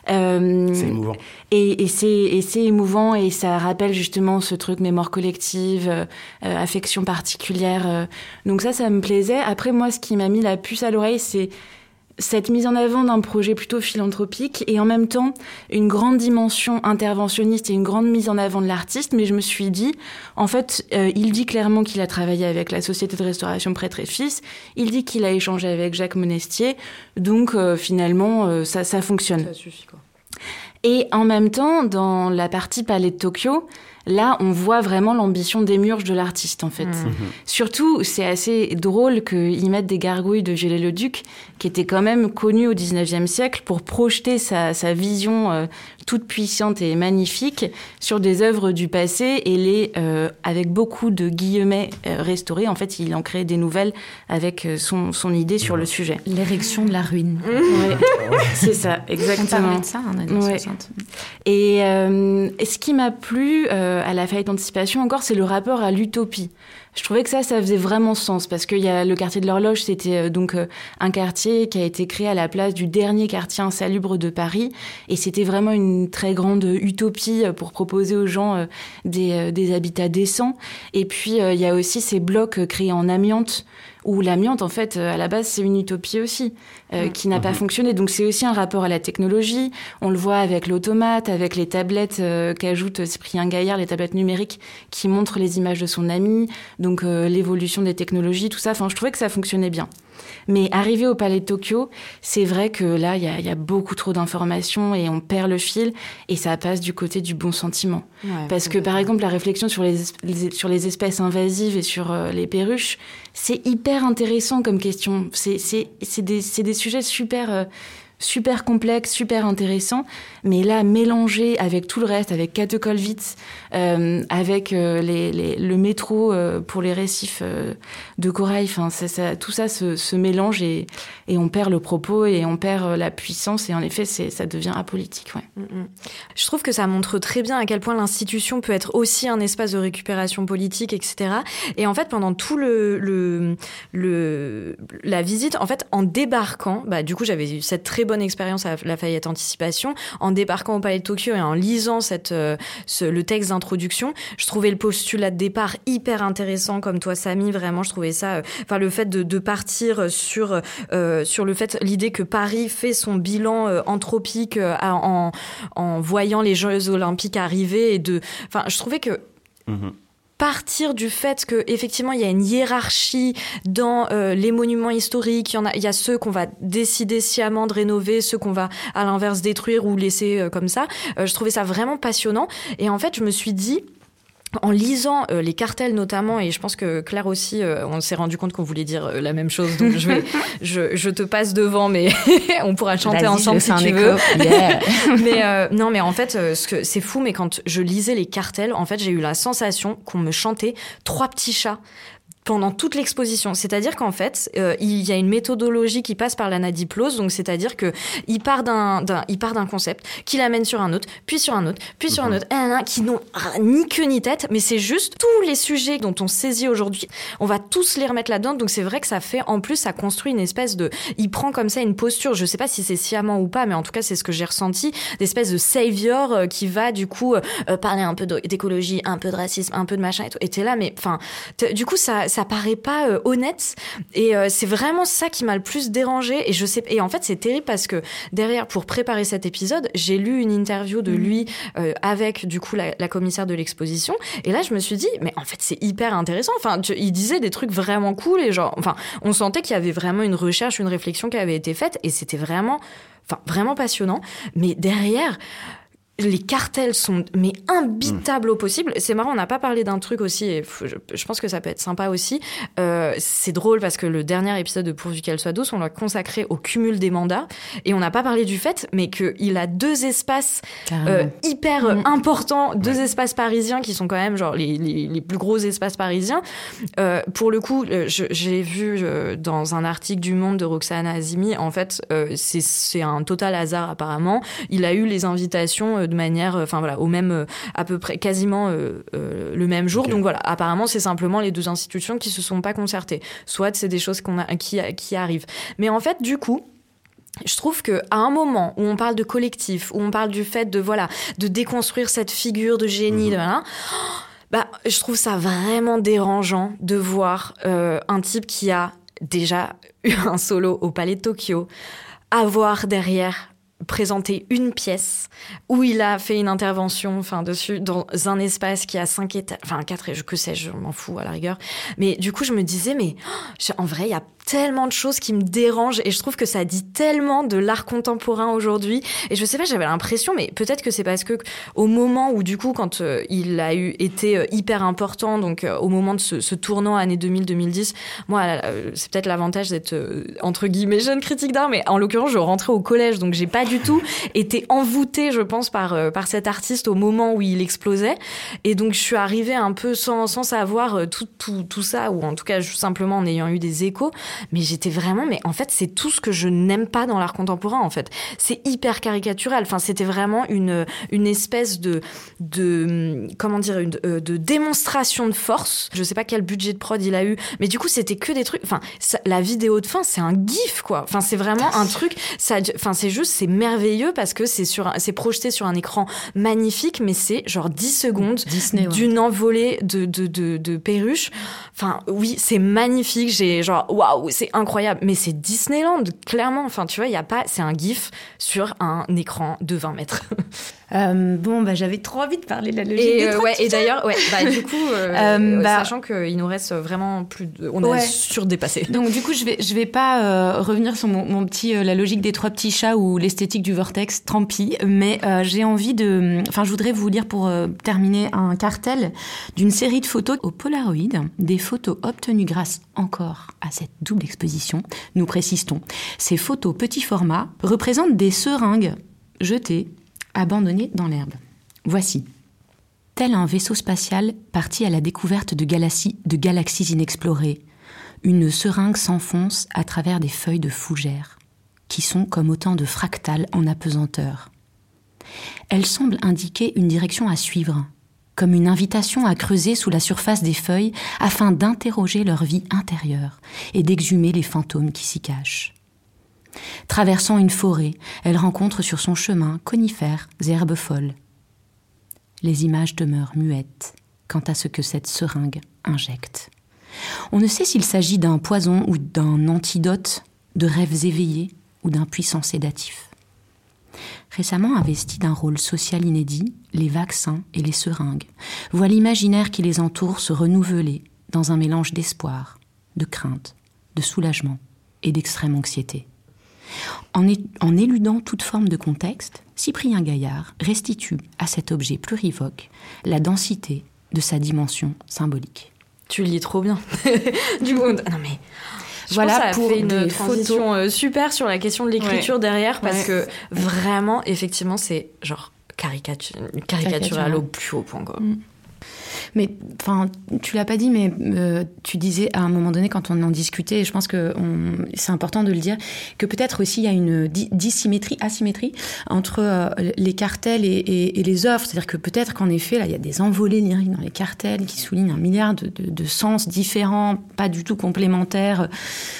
S3: Euh, c'est émouvant.
S2: Et, et c'est émouvant et ça rappelle justement ce truc mémoire collective, euh, euh, affection particulière. donc ça, ça me plaisait. Après, moi, ce qui m'a mis la puce à l'oreille, c'est cette mise en avant d'un projet plutôt philanthropique et en même temps une grande dimension interventionniste et une grande mise en avant de l'artiste. Mais je me suis dit, en fait, euh, il dit clairement qu'il a travaillé avec la Société de restauration Prêtre et Fils, il dit qu'il a échangé avec Jacques Monestier, donc euh, finalement, euh, ça, ça fonctionne.
S1: Ça suffit, quoi.
S2: Et en même temps, dans la partie Palais de Tokyo, Là, on voit vraiment l'ambition démurge de l'artiste, en fait. Mmh. Surtout, c'est assez drôle qu'ils mettent des gargouilles de Viollet-le-Duc, qui était quand même connu au 19e siècle, pour projeter sa, vision euh, toute puissante et magnifique sur des œuvres du passé et les, euh, avec beaucoup de guillemets euh, restaurés. En fait, il en crée des nouvelles avec son, son idée sur le sujet.
S4: L'érection de la ruine.
S2: c'est ça, exactement.
S4: On de ça, en ouais.
S2: Et, et, ce qui m'a plu euh, à la faillite d'anticipation encore, c'est le rapport à l'utopie. Je trouvais que ça, ça faisait vraiment sens parce qu'il y a le quartier de l'horloge, c'était euh, donc euh, un quartier qui a été créé à la place du dernier quartier insalubre de Paris et c'était vraiment une très grande utopie pour proposer aux gens des, des habitats décents. Et puis il y a aussi ces blocs créés en amiante où l'amiante, en fait, à la base, c'est une utopie aussi, mm. qui n'a pas mm-hmm. fonctionné. Donc c'est aussi un rapport à la technologie. On le voit avec l'automate, avec les tablettes qu'ajoute Cyprien Gaillard, les tablettes numériques qui montrent les images de son ami donc euh, l'évolution des technologies, tout ça. Enfin, je trouvais que ça fonctionnait bien. Mais arrivé au Palais de Tokyo, c'est vrai que là, il y, a, beaucoup trop d'informations et on perd le fil et ça passe du côté du bon sentiment. Parce que par exemple, la réflexion sur les, sur les espèces invasives et sur euh, les perruches, c'est hyper intéressant comme question. C'est des, des, sujets super, euh, super complexe, super intéressant, mais là mélangé avec tout le reste, avec Katekolwitz, euh, avec euh, les, le métro euh, pour les récifs euh, de corail, enfin ça, tout ça se, se mélange et, et, on perd le propos et on perd la puissance et en effet ça devient apolitique. Mm,
S1: mm. Je trouve que ça montre très bien à quel point l'institution peut être aussi un espace de récupération politique, etc. Et en fait pendant tout le, la visite, en fait en débarquant, bah du coup j'avais eu cette très bonne expérience à Lafayette Anticipation. En débarquant au Palais de Tokyo et en lisant euh, le texte d'introduction, je trouvais le postulat de départ hyper intéressant, comme toi, Samy. Vraiment, je trouvais ça. Euh, enfin, le fait de, partir sur euh, sur le fait l'idée que Paris fait son bilan euh, anthropique en, en voyant les Jeux Olympiques arriver et de. Enfin, je trouvais que. Mm-hmm partir du fait que effectivement il y a une hiérarchie dans euh, les monuments historiques, il y en a il y a ceux qu'on va décider sciemment de rénover, ceux qu'on va à l'inverse détruire ou laisser euh, comme ça. Euh, je trouvais ça vraiment passionnant et en fait je me suis dit en lisant euh, les cartels notamment, et je pense que Claire aussi, euh, on s'est rendu compte qu'on voulait dire euh, la même chose, donc je, vais, je, je, te passe devant, mais on pourra chanter ensemble si tu veux. mais non, mais en fait, c'est fou, mais quand je lisais les cartels, en fait, j'ai eu la sensation qu'on me chantait trois petits chats pendant toute l'exposition. C'est-à-dire qu'en fait, euh, il y a une méthodologie qui passe par l'anadiplose, donc c'est-à-dire que il part d'un, il part d'un concept, qu'il amène sur un autre, puis sur un autre, puis sur un mhm. autre, qui n'ont ni queue ni tête, mais c'est juste tous les sujets dont on saisit aujourd'hui, on va tous les remettre là-dedans. Donc c'est vrai que ça fait, en plus, ça construit une espèce de, il prend comme ça une posture. Je sais pas si c'est sciemment ou pas, mais en tout cas c'est ce que j'ai ressenti, d'espèce de savior euh, qui va du coup euh, parler un peu d'écologie, un peu de racisme, un peu de machin et tout. Et t'es là, mais enfin, du coup ça ça paraît pas euh, honnête. Et euh, c'est vraiment ça qui m'a le plus dérangé et je sais et en fait c'est terrible parce que derrière pour préparer cet épisode j'ai lu une interview de mm. lui euh, avec du coup la, commissaire de l'exposition. Et là je me suis dit mais en fait c'est hyper intéressant. Enfin il disait des trucs vraiment cool et genre enfin on sentait qu'il y avait vraiment une recherche une réflexion qui avait été faite. Et c'était vraiment enfin vraiment passionnant. Mais derrière les cartels sont mais imbitables au possible. C'est marrant, on n'a pas parlé d'un truc aussi, et je, pense que ça peut être sympa aussi. Euh, c'est drôle parce que le dernier épisode de Pourvu qu'elle soit douce, on l'a consacré au cumul des mandats, et on n'a pas parlé du fait, mais qu'il a deux espaces euh, hyper mm. importants, deux espaces parisiens qui sont quand même genre les, les, les plus gros espaces parisiens. Euh, pour le coup, j'ai vu dans un article du Monde de Roxana Azimi, en fait, c'est un total hasard apparemment. Il a eu les invitations de manière, enfin voilà, au même, euh, à peu près, quasiment euh, euh, le même jour. Donc voilà, apparemment, c'est simplement les deux institutions qui se sont pas concertées. Soit c'est des choses qu'on a, qui, qui arrivent. Mais en fait, du coup, je trouve que à un moment où on parle de collectif, où on parle du fait de voilà, de déconstruire cette figure de génie, de, voilà, bah, je trouve ça vraiment dérangeant de voir un type qui a déjà eu un solo au Palais de Tokyo, avoir derrière présenter une pièce où il a fait une intervention enfin dessus dans un espace qui a cinq étages enfin quatre que sais-je m'en fous à la rigueur. Mais du coup je me disais mais oh, en vrai il y a tellement de choses qui me dérangent et je trouve que ça dit tellement de l'art contemporain aujourd'hui. Et je sais pas j'avais l'impression mais peut-être que c'est parce que au moment où du coup quand euh, il a eu été euh, hyper important donc euh, au moment de ce, ce tournant année 2000-2010 moi c'est peut-être l'avantage d'être entre guillemets jeune critique d'art mais en l'occurrence je rentrais au collège donc j'ai pas du tout été envoûtée je pense par par cet artiste au moment où il explosait. Et donc je suis arrivée un peu sans, sans savoir tout, tout, tout ça ou en tout cas simplement en ayant eu des échos mais j'étais vraiment, mais en fait, c'est tout ce que je n'aime pas dans l'art contemporain, en fait. C'est hyper caricatural. Enfin, c'était vraiment une, une espèce de, de, comment dire, une, euh, de démonstration de force. Je sais pas quel budget de prod il a eu, mais du coup, c'était que des trucs, enfin, la vidéo de fin, c'est un gif, quoi. Enfin, c'est vraiment un truc, ça, enfin, c'est juste, c'est merveilleux parce que c'est sur, c'est projeté sur un écran magnifique, mais c'est genre 10 secondes d'une envolée de, de, de, de perruches. Enfin, oui, c'est magnifique. J'ai genre, waouh, c'est incroyable. Mais c'est Disneyland, clairement. Enfin, tu vois, il y a pas, c'est un gif sur un écran de 20 mètres.
S4: Euh, bon, bah, j'avais trop envie de parler de la logique
S1: et,
S4: des
S1: euh, ouais, et d'ailleurs, ouais, bah, du coup, euh, euh bah, sachant qu'il nous reste vraiment plus, de, on ouais. a surdépassé.
S4: Donc, du coup, je vais, je vais pas euh, revenir sur mon, mon petit, la logique des trois petits chats ou l'esthétique du vortex, tant pis. Mais j'ai envie de, enfin, je voudrais vous lire pour terminer un cartel d'une série de photos au Polaroid, des photos obtenues grâce encore à cette double exposition. Nous précisons, ces photos petit format représentent des seringues jetées abandonné dans l'herbe. Voici. Tel un vaisseau spatial parti à la découverte de galaxies, inexplorées, une seringue s'enfonce à travers des feuilles de fougères, qui sont comme autant de fractales en apesanteur. Elle semble indiquer une direction à suivre, comme une invitation à creuser sous la surface des feuilles afin d'interroger leur vie intérieure et d'exhumer les fantômes qui s'y cachent. Traversant une forêt, elle rencontre sur son chemin conifères et herbes folles. Les images demeurent muettes quant à ce que cette seringue injecte. On ne sait s'il s'agit d'un poison ou d'un antidote, de rêves éveillés ou d'un puissant sédatif. Récemment investi d'un rôle social inédit, les vaccins et les seringues voient l'imaginaire qui les entoure se renouveler dans un mélange d'espoir, de crainte, de soulagement et d'extrême anxiété. En, en, éludant toute forme de contexte, Cyprien Gaillard restitue à cet objet plurivoque la densité de sa dimension symbolique.
S1: Tu lis trop bien. du coup, non mais je voilà pense ça pour fait une transition photos. Euh, super sur la question de l'écriture ouais. derrière parce ouais. que vraiment, effectivement, c'est genre caricature, caricatural au plus haut point. Quoi. Mm.
S4: Mais enfin, tu l'as pas dit, mais euh, tu disais à un moment donné quand on en discutait, et je pense que c'est important de le dire, que peut-être aussi il y a une dissymétrie, asymétrie entre euh, les cartels et, et, et les offres. C'est-à-dire que peut-être qu'en effet, là, il y a des envolées lyriques dans les cartels qui soulignent un milliard de, de, de, sens différents, pas du tout complémentaires.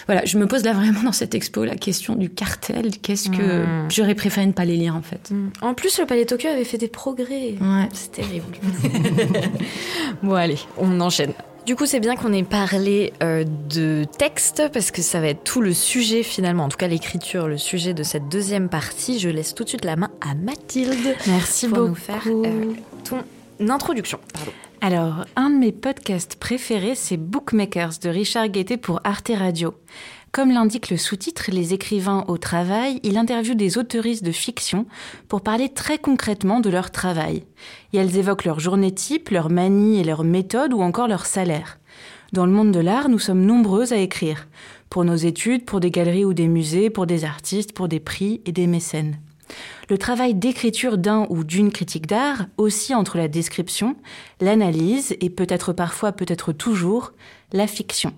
S4: Voilà, je me pose là vraiment dans cette expo la question du cartel. Qu'est-ce que mmh. j'aurais préféré ne pas les lire en fait?
S1: Mmh. En plus, le Palais Tokyo avait fait des progrès.
S4: Ouais.
S1: C'est terrible. Bon, allez, on enchaîne. Du coup, c'est bien qu'on ait parlé euh, de texte parce que ça va être tout le sujet finalement, en tout cas l'écriture, le sujet de cette deuxième partie. Je laisse tout de suite la main à Mathilde.
S2: Merci
S1: pour
S2: beaucoup.
S1: nous faire euh, ton introduction. Pardon.
S2: Alors, un de mes podcasts préférés, c'est Bookmakers de Richard Guettet pour Arte Radio. Comme l'indique le sous-titre, les écrivains au travail, il interviewe des auteuristes de fiction pour parler très concrètement de leur travail. Et elles évoquent leur journée type, leur manie et leur méthode ou encore leur salaire. Dans le monde de l'art, nous sommes nombreuses à écrire. Pour nos études, pour des galeries ou des musées, pour des artistes, pour des prix et des mécènes. Le travail d'écriture d'un ou d'une critique d'art aussi entre la description, l'analyse et peut-être parfois, peut-être toujours, la fiction.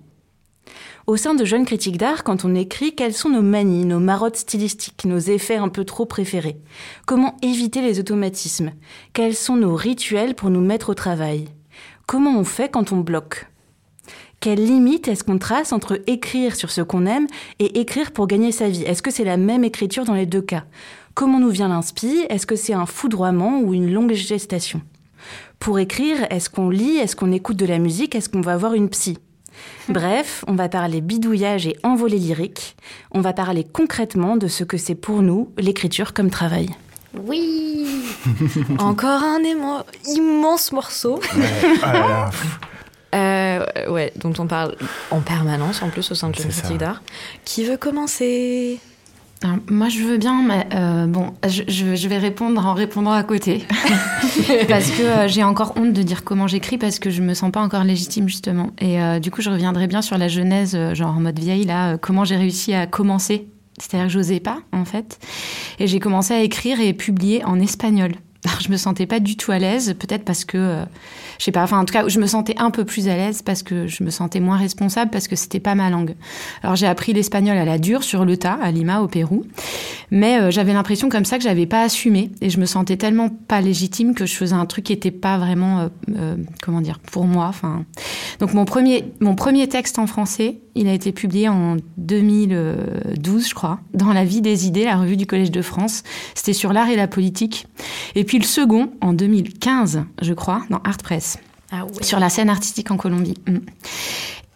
S2: Au sein de jeunes critiques d'art, quand on écrit, quelles sont nos manies, nos marottes stylistiques, nos effets un peu trop préférés? Comment éviter les automatismes? Quels sont nos rituels pour nous mettre au travail? Comment on fait quand on bloque? Quelle limite est-ce qu'on trace entre écrire sur ce qu'on aime et écrire pour gagner sa vie? Est-ce que c'est la même écriture dans les deux cas? Comment nous vient l'inspi? Est-ce que c'est un foudroiement ou une longue gestation? Pour écrire, est-ce qu'on lit? Est-ce qu'on écoute de la musique? Est-ce qu'on va voir une psy? Bref, on va parler bidouillage et envolée lyrique. On va parler concrètement de ce que c'est pour nous l'écriture comme travail.
S1: Oui Encore un immense morceau.
S3: Ah
S1: euh, ouais, dont on parle en permanence en plus au sein de la critique d'art. Qui veut commencer?
S4: Moi, je veux bien, mais euh, bon, je, vais répondre en répondant à côté. parce que euh, j'ai encore honte de dire comment j'écris parce que je me sens pas encore légitime, justement. Et euh, du coup, je reviendrai bien sur la genèse, genre en mode vieille, là, comment j'ai réussi à commencer. C'est-à-dire que j'osais pas, en fait. Et j'ai commencé à écrire et publier en espagnol. Alors, je me sentais pas du tout à l'aise, peut-être parce que je sais pas, enfin en tout cas, je me sentais un peu plus à l'aise parce que je me sentais moins responsable parce que c'était pas ma langue. Alors j'ai appris l'espagnol à la dure sur le tas à Lima au Pérou, mais euh, j'avais l'impression comme ça que j'avais pas assumé et je me sentais tellement pas légitime que je faisais un truc qui était pas vraiment euh, euh, comment dire pour moi. Enfin, donc mon premier mon premier texte en français, il a été publié en 2012, je crois, dans La Vie des idées, la revue du Collège de France. C'était sur l'art et la politique. Et puis le second, en 2015, je crois, dans Art Press. Ah sur la scène artistique en Colombie. Mm.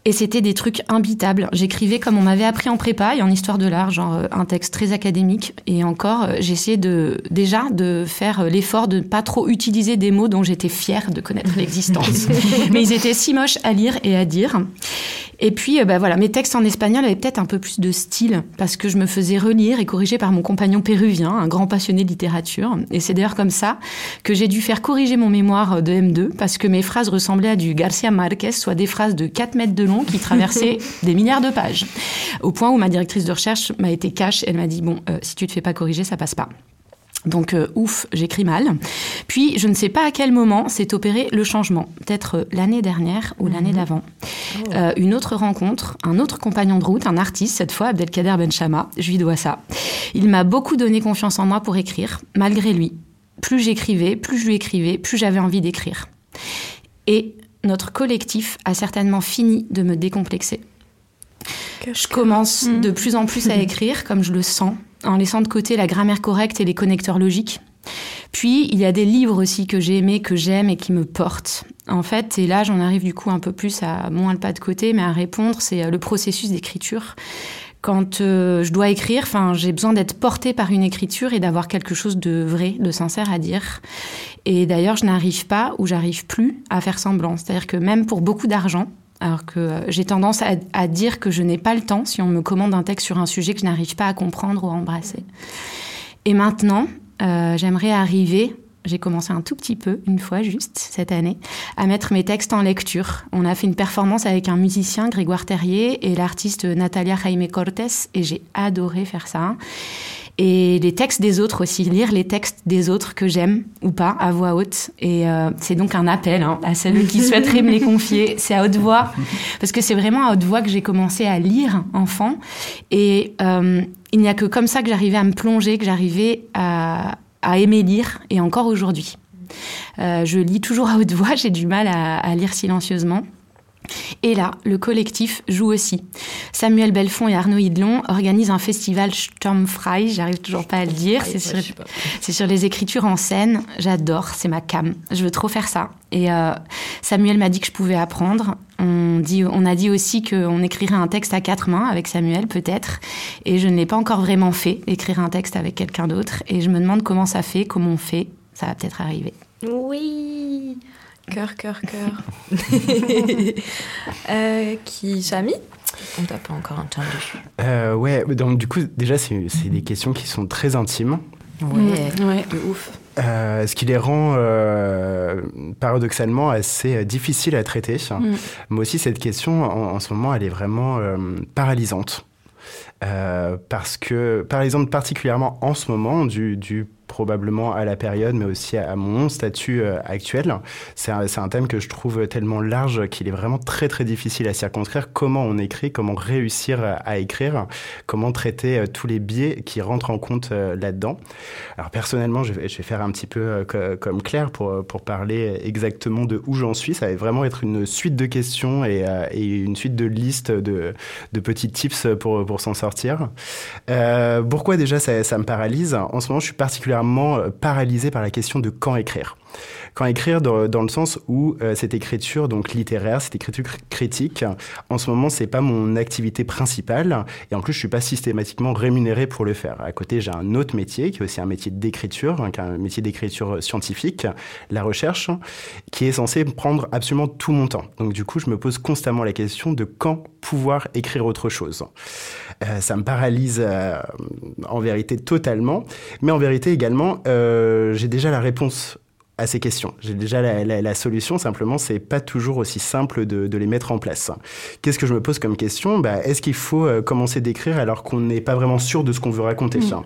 S4: Et c'était des trucs imbitables. J'écrivais comme on m'avait appris en prépa et en histoire de l'art, genre euh, un texte très académique. Et encore, euh, j'essayais de, déjà de faire euh, l'effort de ne pas trop utiliser des mots dont j'étais fière de connaître l'existence. Mais ils étaient si moches à lire et à dire. Et puis, bah voilà, mes textes en espagnol avaient peut-être un peu plus de style parce que je me faisais relire et corriger par mon compagnon péruvien, un grand passionné de littérature. Et c'est d'ailleurs comme ça que j'ai dû faire corriger mon mémoire de M2 parce que mes phrases ressemblaient à du Garcia Marquez, soit des phrases de 4 mètres de long qui traversaient des milliards de pages. Au point où ma directrice de recherche m'a été cash. Elle m'a dit, bon, euh, si tu te fais pas corriger, ça passe pas. Donc euh, ouf, j'écris mal. Puis je ne sais pas à quel moment s'est opéré le changement. Peut-être euh, l'année dernière ou l'année mhm. d'avant. Oh. Euh, une autre rencontre, un autre compagnon de route, un artiste cette fois, Abdelkader Benchama. Je lui dois ça. Il m'a beaucoup donné confiance en moi pour écrire, malgré lui. Plus j'écrivais, plus je lui écrivais, plus j'avais envie d'écrire. Et notre collectif a certainement fini de me décomplexer. Je commence de mhm. plus en plus à écrire, comme je le sens, en laissant de côté la grammaire correcte et les connecteurs logiques. Puis, il y a des livres aussi que j'ai aimés, que j'aime et qui me portent. En fait, et là, j'en arrive du coup un peu plus à moins le pas de côté, mais à répondre, c'est euh, le processus d'écriture. Quand euh, je dois écrire, enfin, j'ai besoin d'être portée par une écriture et d'avoir quelque chose de vrai, de sincère à dire. Et d'ailleurs, je n'arrive pas ou j'arrive plus à faire semblant. C'est-à-dire que même pour beaucoup d'argent, alors que euh, j'ai tendance à, dire que je n'ai pas le temps si on me commande un texte sur un sujet que je n'arrive pas à comprendre ou à embrasser. Et maintenant, euh, j'aimerais arriver, j'ai commencé un tout petit peu, une fois juste, cette année, à mettre mes textes en lecture. On a fait une performance avec un musicien, Grégoire Terrier, et l'artiste Natalia Jaime Cortés, et j'ai adoré faire ça et les textes des autres aussi, lire les textes des autres que j'aime ou pas à voix haute. Et euh, c'est donc un appel hein, à celles qui souhaiteraient me les confier. C'est à haute voix, parce que c'est vraiment à haute voix que j'ai commencé à lire enfant. Et euh, il n'y a que comme ça que j'arrivais à me plonger, que j'arrivais à, à, aimer lire, et encore aujourd'hui. Euh, je lis toujours à haute voix, j'ai du mal à, à lire silencieusement. Et là, le collectif joue aussi. Samuel Belfond et Arnaud Hidlon organisent un festival Sturmfrei, j'arrive toujours pas à le dire, c'est sur, les écritures en scène, j'adore, c'est ma cam, je veux trop faire ça. Et euh, Samuel m'a dit que je pouvais apprendre, on, dit, on a dit aussi qu'on écrirait un texte à quatre mains avec Samuel peut-être, et je ne l'ai pas encore vraiment fait, écrire un texte avec quelqu'un d'autre, et je me demande comment ça fait, comment on fait, ça va peut-être arriver.
S1: Oui Cœur, cœur, cœur. euh, qui Samy?
S2: On t'a pas encore entendu.
S3: Euh, ouais, donc du coup, déjà, c'est des questions qui sont très intimes.
S2: Ouais, ouais. de ouf.
S3: Euh, ce qui les rend euh, paradoxalement assez difficiles à traiter. Mm. Moi aussi, cette question, en, en, ce moment, elle est vraiment euh, paralysante. Euh, parce que, par exemple, particulièrement en ce moment, du, du probablement à la période, mais aussi à, mon statut euh, actuel. C'est un, un, thème que je trouve tellement large qu'il est vraiment très très difficile à circonscrire. Comment on écrit, comment réussir à écrire, comment traiter euh, tous les biais qui rentrent en compte euh, là-dedans. Alors personnellement, je vais, je vais, faire un petit peu comme Claire pour, pour parler exactement de où j'en suis. Ça va vraiment être une suite de questions et, et une suite de listes de, de petits tips pour, pour s'en sortir. Euh, pourquoi déjà ça, me paralyse? En ce moment, je suis particulièrement euh, paralysé par la question de quand écrire. Quand écrire dans, dans le sens où euh, cette écriture donc littéraire, cette écriture critique, en ce moment c'est pas mon activité principale et en plus je suis pas systématiquement rémunéré pour le faire. À côté j'ai un autre métier qui est aussi un métier d'écriture, hein, un métier d'écriture scientifique, la recherche, qui est censé prendre absolument tout mon temps. Donc du coup je me pose constamment la question de quand pouvoir écrire autre chose. Euh, ça me paralyse euh, en vérité totalement, mais en vérité également euh, j'ai déjà la réponse à ces questions. J'ai déjà la, la, la, solution, simplement, c'est pas toujours aussi simple de, de les mettre en place. Qu'est-ce que je me pose comme question? Bah, Est-ce qu'il faut euh, commencer d'écrire alors qu'on n'est pas vraiment sûr de ce qu'on veut raconter mmh.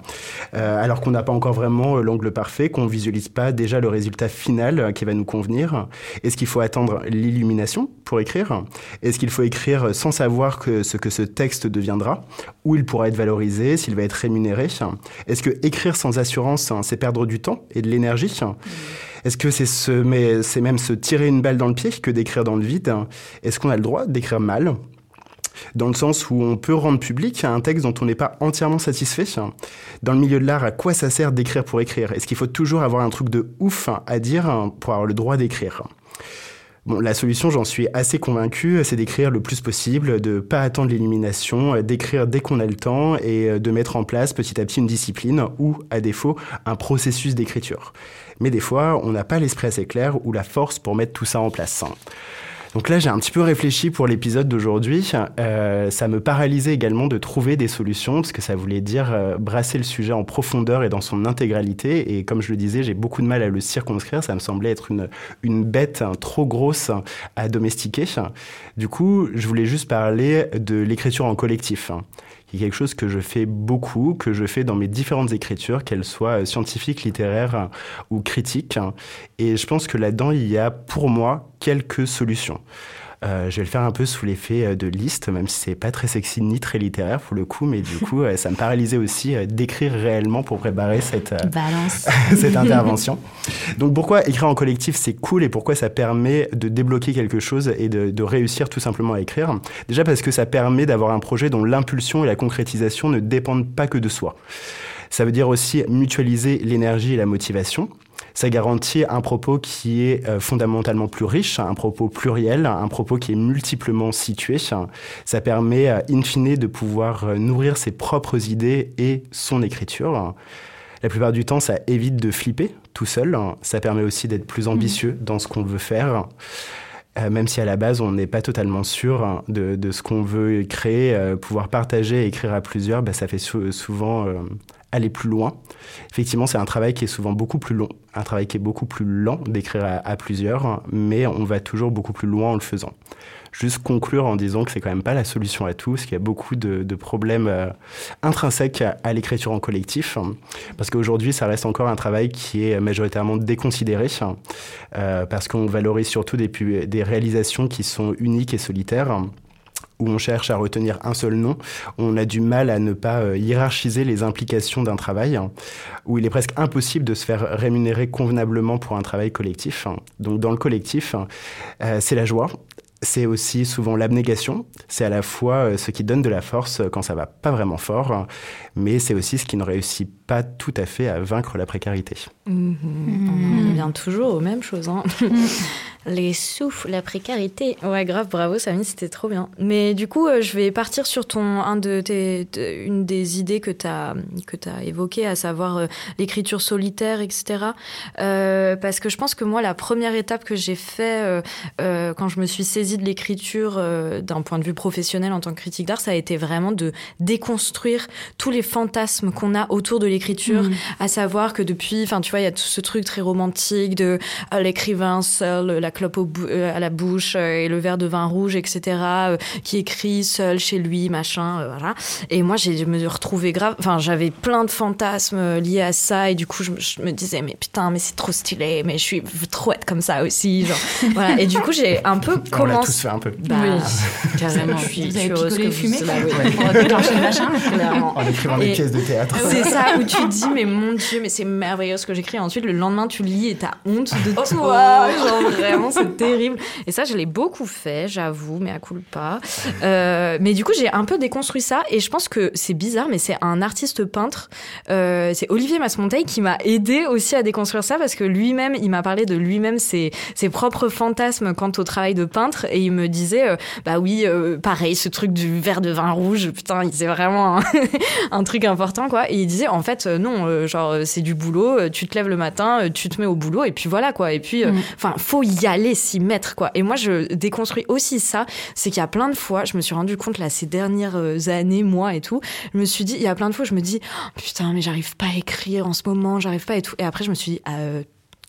S3: euh, Alors qu'on n'a pas encore vraiment euh, l'angle parfait, qu'on visualise pas déjà le résultat final qui va nous convenir? Est-ce qu'il faut attendre l'illumination pour écrire? Est-ce qu'il faut écrire sans savoir que ce que ce texte deviendra? Où il pourra être valorisé? S'il va être rémunéré? Est-ce que écrire sans assurance, c'est perdre du temps et de l'énergie? Mmh. Est-ce que c'est se, c'est même se tirer une balle dans le pied que d'écrire dans le vide? Est-ce qu'on a le droit d'écrire mal? Dans le sens où on peut rendre public un texte dont on n'est pas entièrement satisfait. Dans le milieu de l'art, à quoi ça sert d'écrire pour écrire? Est-ce qu'il faut toujours avoir un truc de ouf à dire pour avoir le droit d'écrire? Bon, la solution, j'en suis assez convaincu, c'est d'écrire le plus possible, de pas attendre l'élimination, d'écrire dès qu'on a le temps et de mettre en place petit à petit une discipline ou, à défaut, un processus d'écriture. Mais des fois, on n'a pas l'esprit assez clair ou la force pour mettre tout ça en place. Donc là, j'ai un petit peu réfléchi pour l'épisode d'aujourd'hui. Euh, ça me paralysait également de trouver des solutions, parce que ça voulait dire euh, brasser le sujet en profondeur et dans son intégralité. Et comme je le disais, j'ai beaucoup de mal à le circonscrire. Ça me semblait être une, une bête hein, trop grosse à domestiquer. Du coup, je voulais juste parler de l'écriture en collectif qui est quelque chose que je fais beaucoup, que je fais dans mes différentes écritures, qu'elles soient scientifiques, littéraires ou critiques. Et je pense que là-dedans, il y a pour moi quelques solutions. Euh, je vais le faire un peu sous l'effet euh, de liste, même si c'est pas très sexy ni très littéraire pour le coup, mais du coup, euh, ça me paralysait aussi d'écrire réellement pour préparer cette, cette intervention. Donc pourquoi écrire en collectif c'est cool et pourquoi ça permet de débloquer quelque chose et de, de réussir tout simplement à écrire? Déjà parce que ça permet d'avoir un projet dont l'impulsion et la concrétisation ne dépendent pas que de soi. Ça veut dire aussi mutualiser l'énergie et la motivation ça garantit un propos qui est euh, fondamentalement plus riche, un propos pluriel, un propos qui est multiplement situé. Ça permet, euh, in fine, de pouvoir euh, nourrir ses propres idées et son écriture. La plupart du temps, ça évite de flipper tout seul. Ça permet aussi d'être plus ambitieux mmh. dans ce qu'on veut faire. Euh, même si à la base on n'est pas totalement sûr hein, de, de, ce qu'on veut créer, euh, pouvoir partager et écrire à plusieurs, bah, ça fait sou souvent euh, aller plus loin. Effectivement, c'est un travail qui est souvent beaucoup plus long, un travail qui est beaucoup plus lent d'écrire à, plusieurs, mais on va toujours beaucoup plus loin en le faisant juste conclure en disant que c'est quand même pas la solution à tout, parce qu'il y a beaucoup de, problèmes euh, intrinsèques à, l'écriture en collectif, parce qu'aujourd'hui, ça reste encore un travail qui est majoritairement déconsidéré, euh, parce qu'on valorise surtout des réalisations qui sont uniques et solitaires où on cherche à retenir un seul nom, on a du mal à ne pas euh, hiérarchiser les implications d'un travail, où il est presque impossible de se faire rémunérer convenablement pour un travail collectif. Donc dans le collectif, euh, c'est la joie, c'est aussi souvent l'abnégation. C'est à la fois euh, ce qui donne de la force quand ça va pas vraiment fort, mais c'est aussi ce qui ne réussit pas tout à fait à vaincre la précarité.
S2: Mmh. Mmh. On revient toujours aux mêmes choses. Hein.
S1: Les souffles, la précarité. Ouais, grave, bravo Samy, c'était trop bien. Mais du coup, euh, je vais partir sur ton un de tes une des idées que tu as que as évoquées, à savoir euh, l'écriture solitaire, etc. Euh, parce que je pense que moi, la première étape que j'ai fait quand je me suis saisie de l'écriture d'un point de vue professionnel en tant que critique d'art, ça a été vraiment de déconstruire tous les fantasmes qu'on a autour de l'écriture, mmh. à savoir que depuis, enfin, tu vois, il y a tout ce truc très romantique de l'écrivain seul, la clope euh, à la bouche euh, et le verre de vin rouge, etc., euh, qui écrit seul chez lui, machin, voilà. Et moi, j'ai me retrouvée grave. Enfin, j'avais plein de fantasmes liés à ça, et du coup, je, me disais, mais putain, mais c'est trop stylé, mais je suis trop être comme ça aussi, genre. voilà. Et du coup, j'ai un peu commencé.
S3: On l'a tous fait un peu.
S1: Bah, oui, carrément. Je suis,
S4: Vous avez picolé fumé,
S1: bah, oui.
S4: machin,
S3: clairement. En écrivant des pièces de théâtre.
S1: C'est ça où tu te dis, mais mon Dieu, mais c'est merveilleux ce que j'écris. Ensuite, le lendemain, tu lis et t'as honte de oh, toi. Genre, vraiment, c'est terrible. Et ça, je l'ai beaucoup fait, j'avoue, mais à coup pas. Euh, mais du coup, j'ai un peu déconstruit ça et je pense que c'est bizarre, mais c'est un artiste peintre. Euh, c'est Olivier Masmonteil qui m'a aidé aussi à déconstruire ça parce que lui-même, il m'a parlé de lui-même ses, ses propres fantasmes quant au travail de peintre et il me disait, euh, bah oui, pareil, ce truc du verre de vin rouge, putain, c'est vraiment un, un, truc important, quoi. Et il disait, en fait, non, genre, c'est du boulot, tu te lèves le matin, tu te mets au boulot et puis voilà, quoi. Et puis, mm. enfin, faut y aller, s'y mettre, quoi. Et moi, je déconstruis aussi ça. C'est qu'il y a plein de fois, je me suis rendu compte là ces dernières euh, années, mois et tout, je me suis dit, il y a plein de fois, je me dis, oh, putain, mais j'arrive pas à écrire en ce moment, j'arrive pas et tout. Et après, je me suis dit, euh,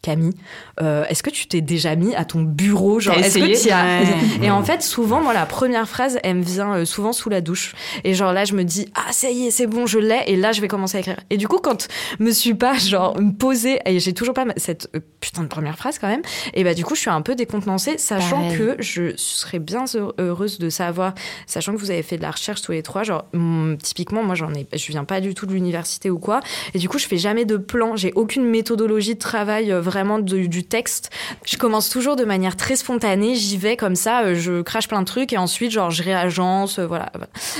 S1: Camille, euh, est-ce que tu t'es déjà mis à ton bureau genre est-ce que tu as... Et en fait, souvent, moi, la première phrase, elle me vient euh, souvent sous la douche. Et genre là, je me dis ah ça y est, c'est bon, je l'ai. Et là, je vais commencer à écrire. Et du coup, quand je me suis pas genre me poser et j'ai toujours pas cette euh, putain de première phrase quand même. Et bah du coup, je suis un peu décontenancée, sachant que je serais bien heureuse de savoir, sachant que vous avez fait de la recherche tous les trois. Genre mm, typiquement, moi, j'en ai, je viens pas du tout de l'université ou quoi. Et du coup, je fais jamais de plan. J'ai aucune méthodologie de travail vraiment vraiment du texte. Je commence toujours de manière très spontanée, j'y vais comme ça, euh, je crache plein de trucs et ensuite genre je réagence, euh, voilà.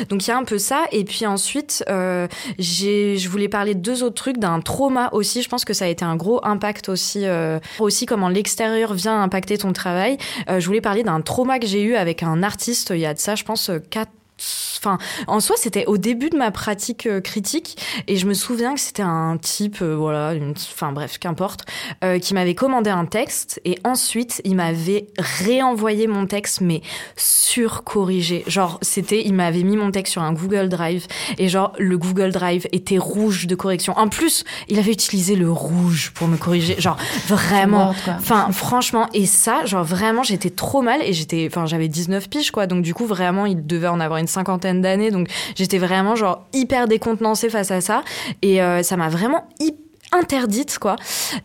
S1: Donc il y a un peu ça et puis ensuite euh, je voulais parler de deux autres trucs, d'un trauma aussi. Je pense que ça a été un gros impact aussi, euh, aussi comment l'extérieur vient impacter ton travail. je voulais parler d'un trauma que j'ai eu avec un artiste il y a de ça, je pense quatre Enfin, en soi, c'était au début de ma pratique euh, critique, et je me souviens que c'était un type, euh, voilà, une, enfin bref, qu'importe, euh, qui m'avait commandé un texte, et ensuite il m'avait réenvoyé mon texte, mais surcorrigé. Genre, c'était, il m'avait mis mon texte sur un Google Drive, et genre le Google Drive était rouge de correction. En plus, il avait utilisé le rouge pour me corriger. Genre vraiment, enfin franchement, et ça, genre vraiment, j'étais trop mal, et j'étais, enfin j'avais 19 piges quoi, donc du coup vraiment, il devait en avoir une cinquantaine d'années, donc j'étais vraiment genre hyper décontenancée face à ça. Et euh, ça m'a vraiment hyper interdite, quoi.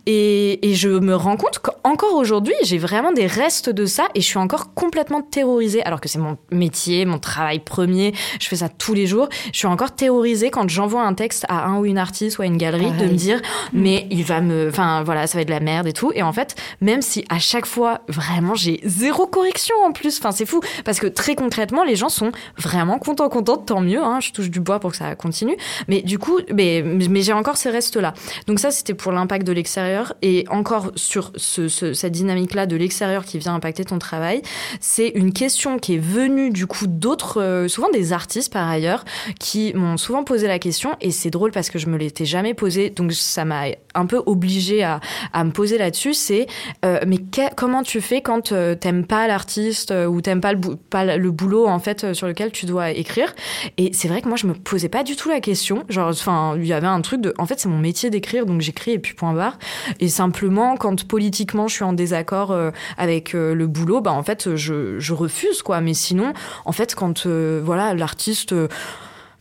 S1: Et, et, je me rends compte qu'encore aujourd'hui, j'ai vraiment des restes de ça et je suis encore complètement terrorisée, alors que c'est mon métier, mon travail premier, je fais ça tous les jours. Je suis encore terrorisée quand j'envoie un texte à un ou une artiste ou à une galerie de me dire, mais il va me, enfin voilà, ça va être de la merde et tout. Et en fait, même si à chaque fois, vraiment, j'ai zéro correction en plus, enfin c'est fou, parce que très concrètement, les gens sont vraiment contents, contents, tant mieux, hein, je touche du bois pour que ça continue. Mais du coup, mais, mais j'ai encore ces restes-là. Donc ça, c'était pour l'impact de l'extérieur. Et encore sur ce, cette dynamique-là de l'extérieur qui vient impacter ton travail, c'est une question qui est venue du coup d'autres, euh, souvent des artistes par ailleurs, qui m'ont souvent posé la question. Et c'est drôle parce que je me l'étais jamais posé, donc ça m'a un peu obligée à, me poser là-dessus. C'est euh, mais comment tu fais quand euh, t'aimes pas l'artiste ou t'aimes pas pas le boulot en fait sur lequel tu dois écrire? Et c'est vrai que moi je me posais pas du tout la question. Genre, enfin, il y avait un truc de, en fait, c'est mon métier d'écrire donc j'écris et puis point barre. Et simplement, quand politiquement je suis en désaccord euh, avec euh, le boulot, bah en fait je, je, refuse quoi. Mais sinon, en fait, quand euh, voilà l'artiste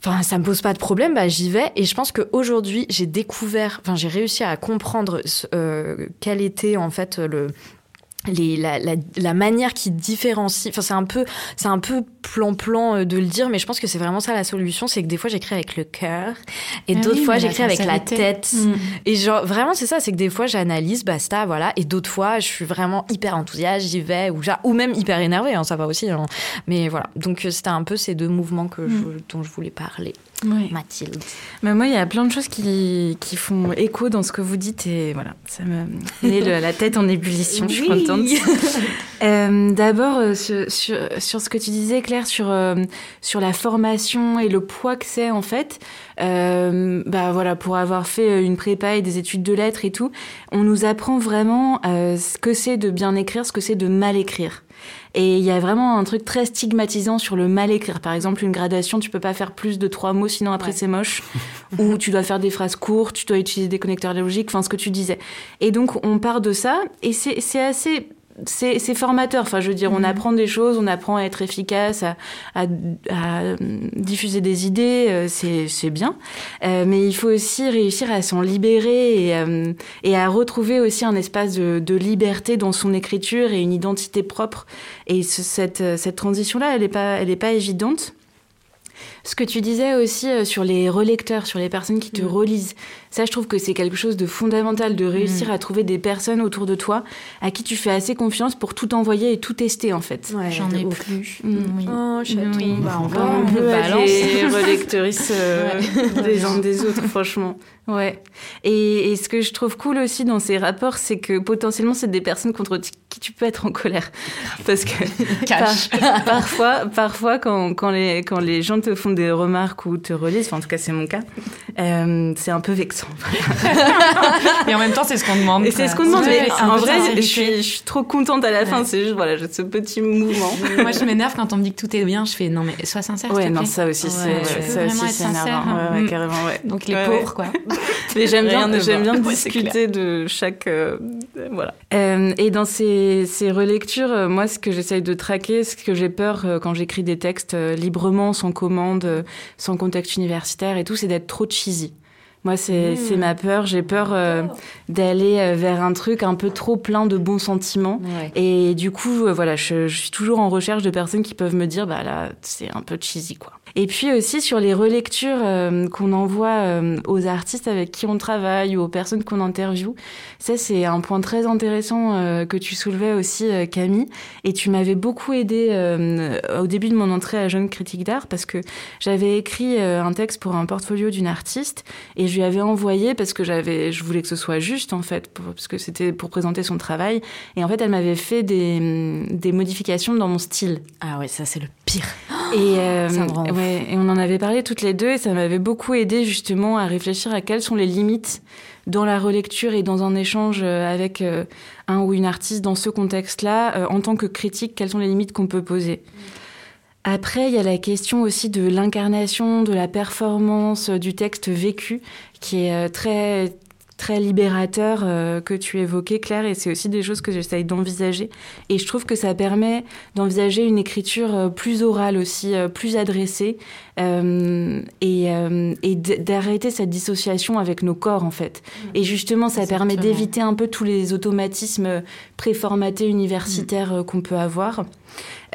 S1: enfin ça me pose pas de problème bah j'y vais et je pense qu'aujourd'hui j'ai découvert enfin j'ai réussi à comprendre quel était en fait le les, la, la, la, manière qui différencie, enfin c'est un peu, c'est un peu plan-plan euh, de le dire, mais je pense que c'est vraiment ça la solution, c'est que des fois j'écris avec le cœur et ah d'autres fois j'écris avec la tête. Mm. Et genre vraiment c'est ça, c'est que des fois j'analyse, basta, voilà, et d'autres fois je suis vraiment hyper enthousiaste, j'y vais ou, ou même hyper énervée, hein, ça va aussi. Hein. Mais voilà, donc euh, c'était un peu ces deux mouvements que mm. je, dont je voulais parler. Mathilde.
S2: Mais moi, il y a plein de choses qui, qui font écho dans ce que vous dites et voilà, ça me met la tête en ébullition. Je suis
S1: Oui.
S2: contente. Euh, D'abord, euh, sur, sur, sur ce que tu disais, Claire, sur, euh, sur la formation et le poids que c'est en fait. Euh, bah voilà, pour avoir fait une prépa et des études de lettres et tout, on nous apprend vraiment ce que c'est de bien écrire, ce que c'est de mal écrire. Et il y a vraiment un truc très stigmatisant sur le mal écrire. Par exemple, une gradation, tu peux pas faire plus de trois mots, sinon après
S1: Ouais.
S2: c'est moche. Ou tu dois faire des phrases courtes, tu dois utiliser des connecteurs logiques, enfin ce que tu disais. Et donc on part de ça, et c'est c'est assez c'est formateur. Enfin, je veux dire, on apprend des choses, on apprend à être efficace, à, à, à, diffuser des idées, euh, c'est bien. Euh, mais il faut aussi réussir à s'en libérer et, euh, et à retrouver aussi un espace de, de liberté dans son écriture et une identité propre. Et ce- cette, cette transition-là, elle n'est pas, elle est pas évidente. Ce que tu disais aussi euh, sur les relecteurs, sur les personnes qui te relisent, ça je trouve que c'est quelque chose de fondamental de réussir à trouver des personnes autour de toi à qui tu fais assez confiance pour tout envoyer et tout tester en fait.
S1: Ouais,
S4: J'en ai
S1: ouf.
S4: plus.
S2: Mm.
S4: Oui.
S1: Oh, chaton.
S4: Oui.
S1: Bah, on va,
S2: on peut relectrices euh, des uns des autres, franchement. Ouais. Et, et ce que je trouve cool aussi dans ces rapports, c'est que potentiellement, c'est des personnes contre qui tu peux être en colère. Parce que
S4: Cache.
S2: par- parfois, parfois quand, quand, les, quand les gens te font des remarques ou te relisent, enfin, en tout cas, c'est mon cas, euh, c'est un peu vexant.
S5: Et en même temps, c'est ce qu'on demande.
S2: Et c'est ce qu'on demande.
S4: Ouais,
S2: mais en vrai, je suis, je suis trop contente à la fin.
S4: Ouais.
S2: C'est juste, voilà, j'ai ce petit mouvement.
S4: Moi, je m'énerve quand on me dit que tout est bien. Je fais non, mais sois sincère.
S2: Ouais, non, ça aussi, c'est ça aussi, c'est
S4: sincère.
S2: énervant. Ouais, ouais,
S4: Mm.
S2: carrément, ouais.
S4: Donc les
S2: Ouais,
S4: pauvres, quoi.
S2: Mais j'aime bien,
S4: de
S2: j'aime bien discuter de chaque, euh, voilà. Euh, et dans ces, ces relectures, euh, moi, ce que j'essaye de traquer, ce que j'ai peur euh, quand j'écris des textes librement, sans commande, sans contexte universitaire et tout, c'est d'être trop cheesy. Moi, c'est c'est ma peur. J'ai peur euh, d'aller vers un truc un peu trop plein de bons sentiments.
S1: Ouais.
S2: Et du coup, voilà, je, je suis toujours en recherche de personnes qui peuvent me dire, bah là, c'est un peu cheesy, quoi. Et puis aussi sur les relectures euh, qu'on envoie euh, aux artistes avec qui on travaille ou aux personnes qu'on interviewe, ça c'est un point très intéressant euh, que tu soulevais aussi, Camille. Et tu m'avais beaucoup aidé au début de mon entrée à Jeune Critique d'Art parce que j'avais écrit un texte pour un portfolio d'une artiste et je lui avais envoyé parce que j'avais, je voulais que ce soit juste en fait, pour- parce que c'était pour présenter son travail. Et en fait, elle m'avait fait des, des modifications dans mon style.
S1: Ah ouais, ça c'est le pire.
S2: Et,
S1: Ça me rend.
S2: Et on en avait parlé toutes les deux et ça m'avait beaucoup aidé justement à réfléchir à quelles sont les limites dans la relecture et dans un échange euh, avec euh, un ou une artiste dans ce contexte-là, euh, en tant que critique, quelles sont les limites qu'on peut poser. Après, il y a la question aussi de l'incarnation, de la performance, du texte vécu, qui est très très libérateur euh, que tu évoquais, Claire, et c'est aussi des choses que j'essaye d'envisager. Et je trouve que ça permet d'envisager une écriture euh, plus orale aussi, euh, plus adressée, euh, et, euh, et d'arrêter cette dissociation avec nos corps, en fait. Et justement, ça permet d'éviter un peu tous les automatismes préformatés universitaires euh, qu'on peut avoir.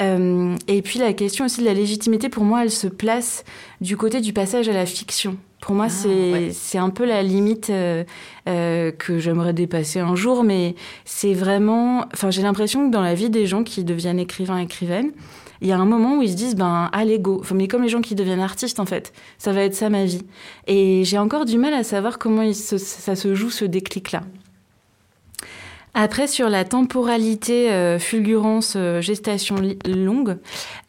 S2: Euh, et puis la question aussi de la légitimité, pour moi, elle se place du côté du passage à la fiction. Pour moi,
S1: Ah,
S2: c'est
S1: ouais.
S2: un peu la limite euh, euh, que j'aimerais dépasser un jour, mais c'est vraiment. Enfin, j'ai l'impression que dans la vie des gens qui deviennent écrivains, écrivaines, il y a un moment où ils se disent, ben, allez, go. Enfin, mais comme les gens qui deviennent artistes, en fait. Ça va être ça ma vie. Et j'ai encore du mal à savoir comment il se- ça se joue ce déclic-là. Après, sur la temporalité, euh, fulgurance, euh, gestation longue,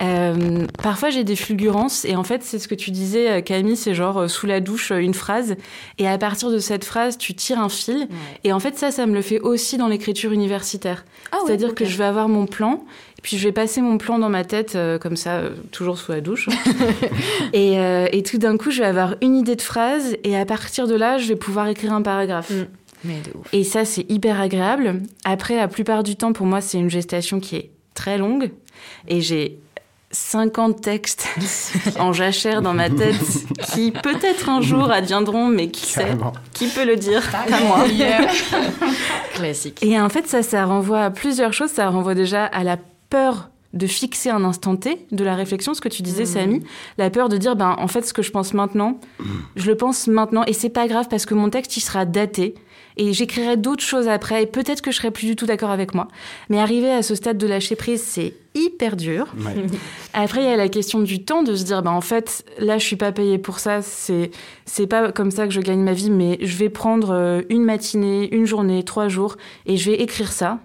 S2: euh, parfois j'ai des fulgurances et en fait, c'est ce que tu disais, Camille, c'est genre sous la douche, une phrase et à partir de cette phrase, tu tires un fil et en fait, ça, ça me le fait aussi dans l'écriture universitaire.
S1: Ah ouais,
S2: C'est-à-dire que je vais avoir mon plan puis je vais passer mon plan dans ma tête euh, comme ça, euh, toujours sous la douche. et, euh, et tout d'un coup, je vais avoir une idée de phrase et à partir de là, je vais pouvoir écrire un paragraphe.
S1: Mm. Mais de ouf.
S2: Et ça, c'est hyper agréable. Après, la plupart du temps, pour moi, c'est une gestation qui est très longue. Et j'ai 50 textes en jachère dans ma tête qui peut-être un jour adviendront, mais qui sait. Qui peut le dire Pas moi.
S1: Classique.
S2: Et en fait, ça, ça renvoie à plusieurs choses. Ça renvoie déjà à la peur de fixer un instant T de la réflexion, ce que tu disais, Samy. La peur de dire, ben, en fait, ce que je pense maintenant, je le pense maintenant. Et c'est pas grave parce que mon texte, il sera daté. et j'écrirai d'autres choses après et peut-être que je serai plus du tout d'accord avec moi. Mais arriver à ce stade de lâcher prise, c'est hyper dur. Après, il y a la question du temps, de se dire, bah, en fait, là, je suis pas payée pour ça, c'est, c'est pas comme ça que je gagne ma vie, mais je vais prendre euh, une matinée, une journée, trois jours, et je vais écrire ça.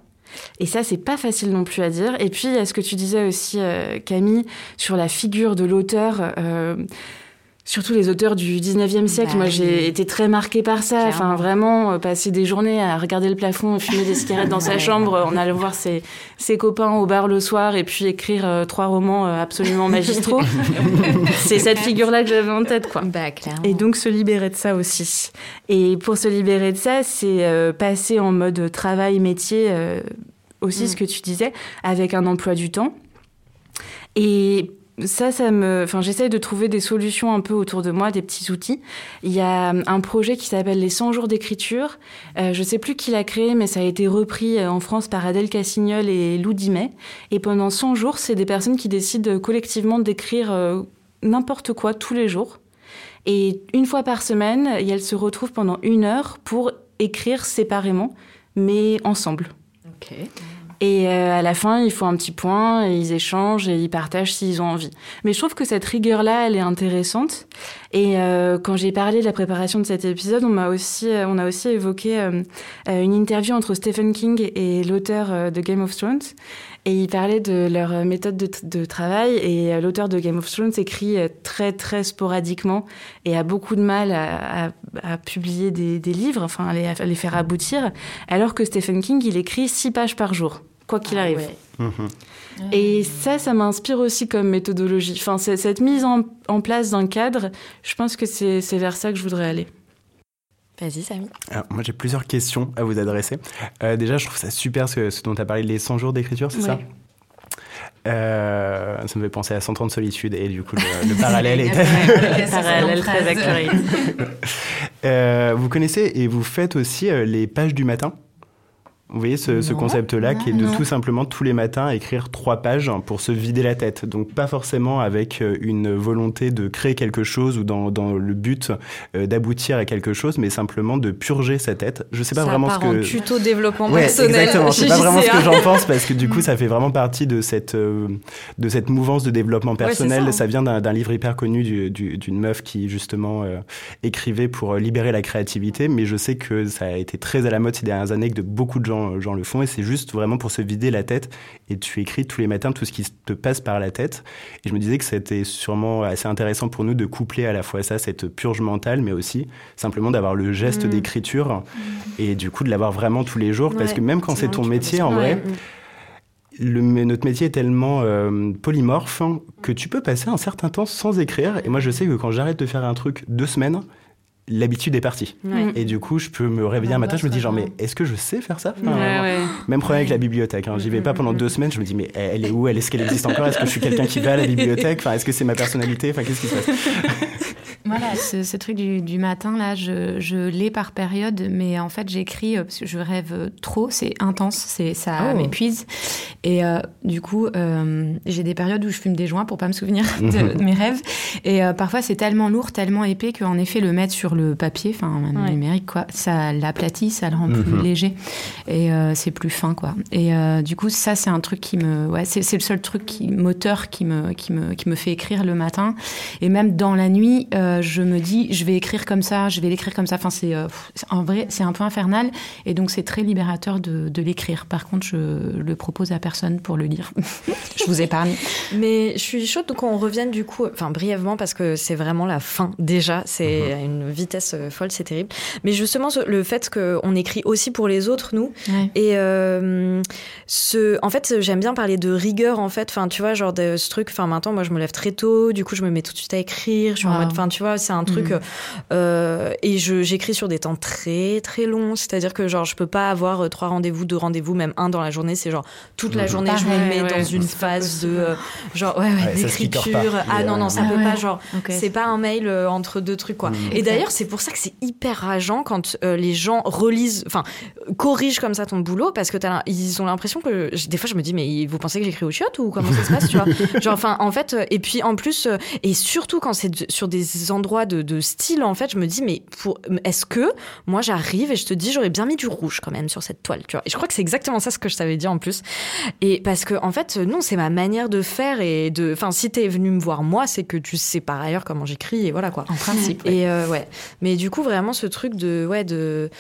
S2: Et ça, c'est pas facile non plus à dire. Et puis, il y a ce que tu disais aussi, euh, Camille, sur la figure de l'auteur. Euh, Surtout les auteurs du 19e siècle, moi bah j'ai été très marquée par ça. Enfin, vraiment, euh, passer des journées à regarder le plafond, fumer des cigarettes dans sa chambre, en allant voir ses, ses, copains au bar le soir et puis écrire euh, trois romans euh, absolument magistraux. C'est cette figure-là que j'avais en tête, quoi.
S1: Bah,
S2: et donc se libérer de ça aussi. Et pour se libérer de ça, c'est passer en mode travail-métier, aussi mm. ce que tu disais, avec un emploi du temps. Et ça, ça me, enfin, j'essaye de trouver des solutions un peu autour de moi, des petits outils. Il y a un projet qui s'appelle les 100 jours d'écriture. Euh, je sais plus qui l'a créé, mais ça a été repris euh, en France par Adèle Cassignol et Lou Dimet. Et pendant 100 jours, c'est des personnes qui décident collectivement d'écrire euh, n'importe quoi tous les jours. Et une fois par semaine, elles se retrouvent pendant une heure pour écrire séparément, mais ensemble. Et euh, à la fin, ils font un petit point, et ils échangent et ils partagent s'ils ont envie. Mais je trouve que cette rigueur-là, elle est intéressante. Et euh, quand j'ai parlé de la préparation de cet épisode, on m'a aussi, euh, on a aussi évoqué une interview entre Stephen King et l'auteur de Game of Thrones. Et ils parlaient de leur méthode de, travail. Et l'auteur de Game of Thrones écrit très, très sporadiquement et a beaucoup de mal à, publier des, livres, enfin, à les faire aboutir. Alors que Stephen King, il écrit six pages par jour quoi qu'il ah arrive. Mhm. Et ça, ça m'inspire aussi comme méthodologie. Enfin, cette mise en, place d'un cadre, je pense que c'est vers ça que je voudrais aller.
S1: Vas-y, Samy.
S3: Alors, moi, j'ai plusieurs questions à vous adresser. Euh, déjà, je trouve ça super ce, dont tu as parlé, les 100 jours d'écriture, c'est ça euh, ça me fait penser à 130 solitudes et du coup le, parallèle est
S2: parallèle très accurate.
S3: Euh, vous connaissez et vous faites aussi les pages du matin? Vous voyez ce, concept-là qui est de tout simplement tous les matins écrire trois pages pour se vider la tête. Donc pas forcément avec euh, une volonté de créer quelque chose ou dans, dans le but euh, d'aboutir à quelque chose, mais simplement de purger sa tête. Je sais pas vraiment ce que. En
S1: tuto développement personnel.
S3: Exactement. C'est pas vraiment ce que j'en pense parce que du coup ça fait vraiment partie de cette euh, de cette mouvance de développement personnel. ça, vient d'un livre hyper connu d'une meuf qui justement écrivait pour libérer la créativité, mais je sais que ça a été très à la mode ces dernières années que de beaucoup de gens gens, le font, et c'est juste vraiment pour se vider la tête. Et tu écris tous les matins tout ce qui te passe par la tête. Et je me disais que c'était sûrement assez intéressant pour nous de coupler à la fois ça, cette purge mentale, mais aussi simplement d'avoir le geste mmh. d'écriture mmh. et du coup de l'avoir vraiment tous les jours. parce que même quand c'est ton métier, en vrai, le, notre métier est tellement euh, polymorphe que tu peux passer un certain temps sans écrire. Et moi, je sais que quand j'arrête de faire un truc deux semaines, l'habitude est partie. Et du coup, je peux me réveiller un matin, je me dis genre, mais est-ce que je sais faire ça? Même problème avec la bibliothèque. Hein. J'y vais pas pendant deux semaines, je me dis, mais elle est où? Elle Est-ce qu'elle existe encore? Est-ce que je suis quelqu'un qui va à la bibliothèque? Enfin, Est-ce que c'est ma personnalité? Enfin, Qu'est-ce qui se passe?
S4: Voilà, ce, truc du, matin, là, je, je l'ai par période, mais en fait, j'écris euh, parce que je rêve trop, c'est intense, c'est ça oh. m'épuise. Et euh, du coup, euh, j'ai des périodes où je fume des joints pour pas me souvenir de, mes rêves. Et parfois, c'est tellement lourd, tellement épais qu'en effet, le mettre sur le papier, enfin, même numérique, quoi, ça l'aplatit, ça le rend plus mhm. léger. Et c'est plus fin, quoi. Et du coup, ça, c'est un truc qui me. Ouais, c'est le seul truc qui, moteur qui me, qui, me, qui me fait écrire le matin. Et même dans la nuit, euh, je me dis, je vais écrire comme ça, je vais l'écrire comme ça. Enfin, c'est euh, en vrai, c'est un peu infernal. Et donc, c'est très libérateur de, de l'écrire. Par contre, je le propose à personne pour le lire. je vous épargne.
S1: Mais je suis chaude qu'on revienne du coup, enfin, brièvement, parce que c'est vraiment la fin déjà. C'est à mhm. une vitesse euh, folle, c'est terrible. Mais justement, le fait qu'on écrit aussi pour les autres, nous. Et ce, en fait, j'aime bien parler de rigueur, en fait. Enfin, tu vois, genre de ce truc. Enfin, maintenant, moi, je me lève très tôt. Du coup, je me mets tout de suite à écrire. Je suis en mode, enfin, tu vois, c'est un truc. Mm. Euh, et j'écris sur des temps très très longs, c'est-à-dire que genre je peux pas avoir euh, trois rendez-vous, deux rendez-vous, même un dans la journée. C'est genre toute la mm. journée je me mets dans une phase de euh, genre ouais, ouais, d'écriture. Ah non non ça peut pas genre c'est pas un mail entre deux trucs quoi. Mm. Et d'ailleurs c'est pour ça que c'est hyper rageant quand les gens relisent, enfin corrigent comme ça ton boulot parce que as, ils ont l'impression que des fois je me dis mais vous pensez que j'écris au chiottes ou comment ça se passe tu vois? Genre enfin en fait et puis en plus et surtout quand c'est sur des endroits de, de style, en fait, je me dis, mais pour, est-ce que moi j'arrive et je te dis, j'aurais bien mis du rouge quand même sur cette toile, tu vois? Et je crois que c'est exactement ça ce que je t'avais dit en plus. Et parce que, en fait, non, c'est ma manière de faire et de. Enfin, si t'es venu me voir moi, c'est que tu sais par ailleurs comment j'écris et voilà quoi.
S4: En principe.
S1: Et euh, ouais. Mais du coup, vraiment, ce truc de, ouais, de,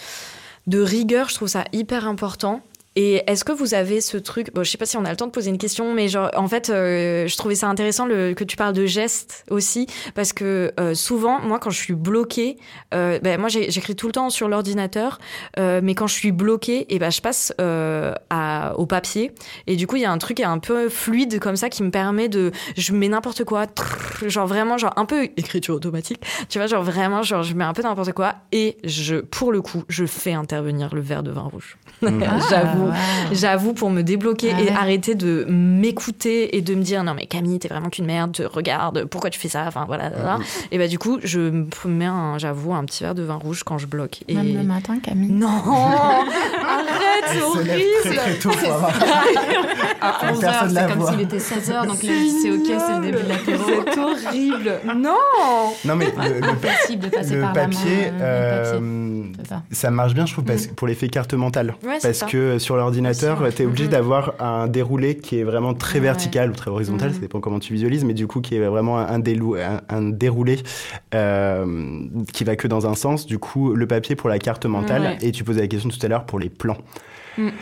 S1: de rigueur, je trouve ça hyper important. Et est-ce que vous avez ce truc Bon, je sais pas si on a le temps de poser une question, mais en fait, euh, je trouvais ça intéressant que tu parles de gestes aussi, parce que euh, souvent, moi, quand je suis bloquée, euh, ben, moi, j'écris tout le temps sur l'ordinateur, mais quand je suis bloquée, et ben, je passe au papier, et du coup, il y a un truc un peu fluide comme ça qui me permet de, je mets n'importe quoi, genre vraiment, genre un peu écriture automatique, tu vois, genre vraiment, genre je mets un peu n'importe quoi, et je, pour le coup, je fais intervenir le verre de vin rouge. J'avoue.
S4: Ah, wow.
S1: J'avoue pour me débloquer
S4: Ah
S1: et
S4: ouais.
S1: arrêter de m'écouter et de me dire non mais Camille t'es vraiment qu'une merde te regarde pourquoi tu fais ça? Enfin voilà voilà. et bah du coup je me mets un j'avoue un petit verre de vin rouge quand je bloque et
S4: Même le matin, Camille?
S1: non arrête c'est horrible
S3: très très tôt avoir-
S4: À
S3: Que
S4: 11h,
S3: personne
S4: c'est comme s'il était 16h, donc c'est ok, c'est le début de l'apéro.
S1: c'est horrible non
S3: Non mais le, le pa-
S4: de passer
S3: le
S4: par
S3: papier,
S4: la main. euh, le papier.
S3: euh,
S4: ça.
S3: ça marche bien, je trouve, parce, pour l'effet carte mentale.
S1: Ouais,
S3: parce
S1: ça.
S3: que sur l'ordinateur, tu es obligé
S1: Mhm.
S3: d'avoir un déroulé qui est vraiment très
S4: Ouais.
S3: vertical ou très horizontal,
S1: Mhm.
S3: ça dépend comment tu visualises, mais du coup qui est vraiment un, délou- un, un déroulé euh, qui va que dans un sens. Du coup, le papier pour la carte mentale,
S1: Ouais.
S3: et tu posais la question tout à l'heure pour les plans.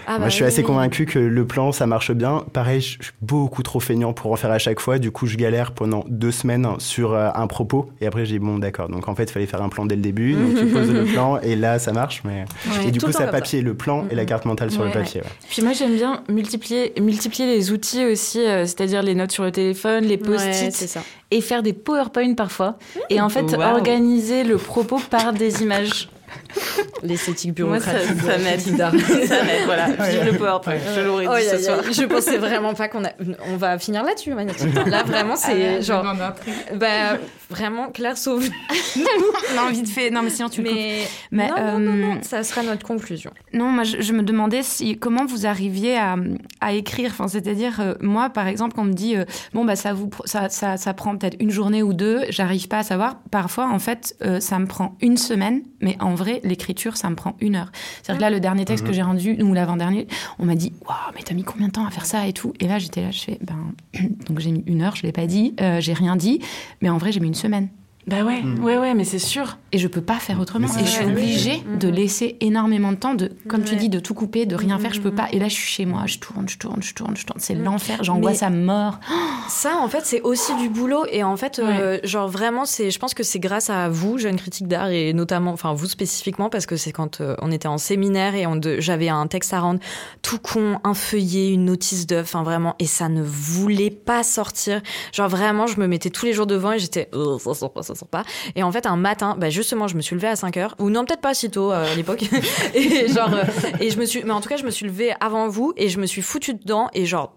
S1: Ah bah
S3: Moi, je suis
S1: oui,
S3: assez
S1: oui.
S3: convaincu que le plan, ça marche bien. Pareil, je suis beaucoup trop feignant pour en faire à chaque fois. Du coup, je galère pendant deux semaines sur euh, un propos. Et après, j'ai dit, bon, d'accord. Donc, en fait, il fallait faire un plan dès le début. Donc, tu poses le plan et là, ça marche. Mais...
S1: Ouais,
S3: et du coup, ça papier le plan et la carte mentale sur le papier. ouais.
S2: Puis moi j'aime bien multiplier, multiplier les outils aussi, euh, c'est-à-dire les notes sur le téléphone, les
S1: Ouais,
S2: post-it,
S1: c'est ça
S2: et faire des PowerPoint parfois. Et en fait organiser le propos par des images.
S1: L'esthétique
S2: Moi, ça,
S1: bureaucratique
S2: ça
S1: de
S2: m'aide. Ça m'aide, voilà. Vive le PowerPoint, je l'aurais dit
S1: Oh,
S2: ce
S1: aïe,
S2: soir.
S1: aïe. Je pensais vraiment pas qu'on a. On va finir là-dessus, Magnétique. Là, vraiment,
S5: Ah,
S1: c'est genre.
S5: Non, après.
S1: Bah, vraiment, Claire sauve.
S4: Non, vite fait. Non, mais sinon, tu.
S1: Mais,
S4: Mais,
S1: non, non, non, non,
S4: euh,
S1: ça sera notre conclusion.
S4: Non, moi, je, je me demandais si, comment vous arriviez à, à écrire. Enfin, c'est-à-dire, euh, moi, par exemple, quand on me dit, euh, bon, bah, ça, vous, ça, ça, ça prend peut-être une journée ou deux, j'arrive pas à savoir. Parfois, en fait, euh, ça me prend une semaine, mais en vrai, l'écriture, ça me prend une heure. C'est-à-dire que là, le dernier texte que j'ai rendu, ou l'avant-dernier, on m'a dit, waouh, mais t'as mis combien de temps à faire ça et tout. Et là, j'étais là, je fais, ben, donc j'ai mis une heure, je l'ai pas dit, euh, j'ai rien dit, mais en vrai, j'ai mis une semaine.
S2: Bah ouais, ouais, ouais, mais c'est sûr.
S4: Et je peux pas faire autrement. Et je suis obligée de laisser énormément de temps, de, comme tu dis, de tout couper, de rien faire. Je peux pas. Et là, je suis chez moi, je tourne, je tourne, je tourne, je tourne. C'est l'enfer. J'angoisse à mort.
S1: Ça, en fait, c'est aussi du boulot. Et en fait, euh, genre vraiment, c'est, je pense que c'est grâce à vous, jeunes critiques d'art, et notamment, enfin vous spécifiquement, parce que c'est quand euh, on était en séminaire et j'avais un texte à rendre tout con, un feuillet, une notice d'œuvre, enfin vraiment, et ça ne voulait pas sortir. Genre vraiment, je me mettais tous les jours devant et j'étais, oh, ça sort pas, ça pas. Et en fait, un matin, bah justement, je me suis levée à 5 heures, ou non, peut-être pas si tôt euh, à l'époque. et genre, euh, et je me suis, mais en tout cas, je me suis levée avant vous et je me suis foutue dedans et genre,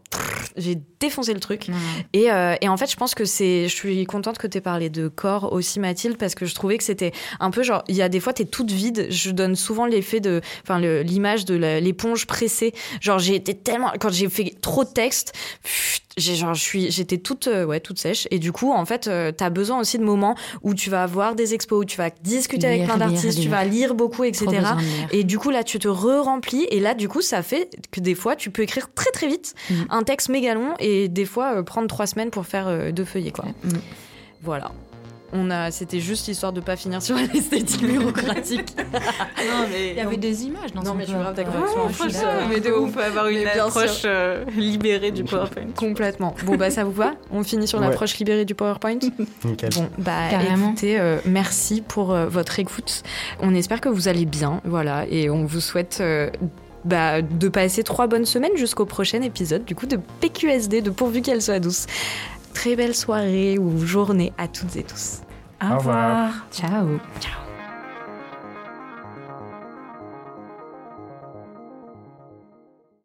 S1: j'ai défoncé le truc. Et, euh, et en fait, je pense que c'est. Je suis contente que tu aies parlé de corps aussi, Mathilde, parce que je trouvais que c'était un peu genre. Il y a des fois, tu es toute vide. Je donne souvent l'effet de. Enfin, l'image de l'éponge pressée. Genre, j'ai été tellement. Quand j'ai fait trop de texte, pfft, j'ai genre, je suis, j'étais toute, euh, ouais, toute sèche. Et du coup, en fait, tu as besoin aussi de moments où tu vas voir des expos, où tu vas discuter avec plein d'artistes, tu vas lire beaucoup, etc. Et du coup, là, tu te re-remplis. Et là, du coup, ça fait que des fois, tu peux écrire très, très vite
S4: Mhm.
S1: un texte méga long et des fois euh, prendre trois semaines pour faire euh, deux feuillets, quoi.
S4: Mm.
S1: Voilà. On a, c'était juste histoire de pas finir sur l'esthétique bureaucratique.
S2: Non, mais.
S4: Il y avait des images dans
S1: Non,
S4: son
S1: mais d'accord
S4: PowerPoint.
S1: je suis
S2: mais de ouf, on peut avoir une approche euh, libérée du PowerPoint.
S1: Complètement. Bon, bah, ça vous va? On finit sur
S3: Ouais.
S1: l'approche libérée du PowerPoint?
S3: Nickel.
S1: Bon, bah,
S4: Carrément.
S1: écoutez, euh, merci pour euh, votre écoute. On espère que vous allez bien, voilà, et on vous souhaite euh, bah, de passer trois bonnes semaines jusqu'au prochain épisode, du coup, de PQSD, de pourvu qu'elle soit douce. Très belle soirée ou journée à toutes et tous.
S2: Au
S3: revoir.
S2: revoir.
S4: Ciao.
S1: Ciao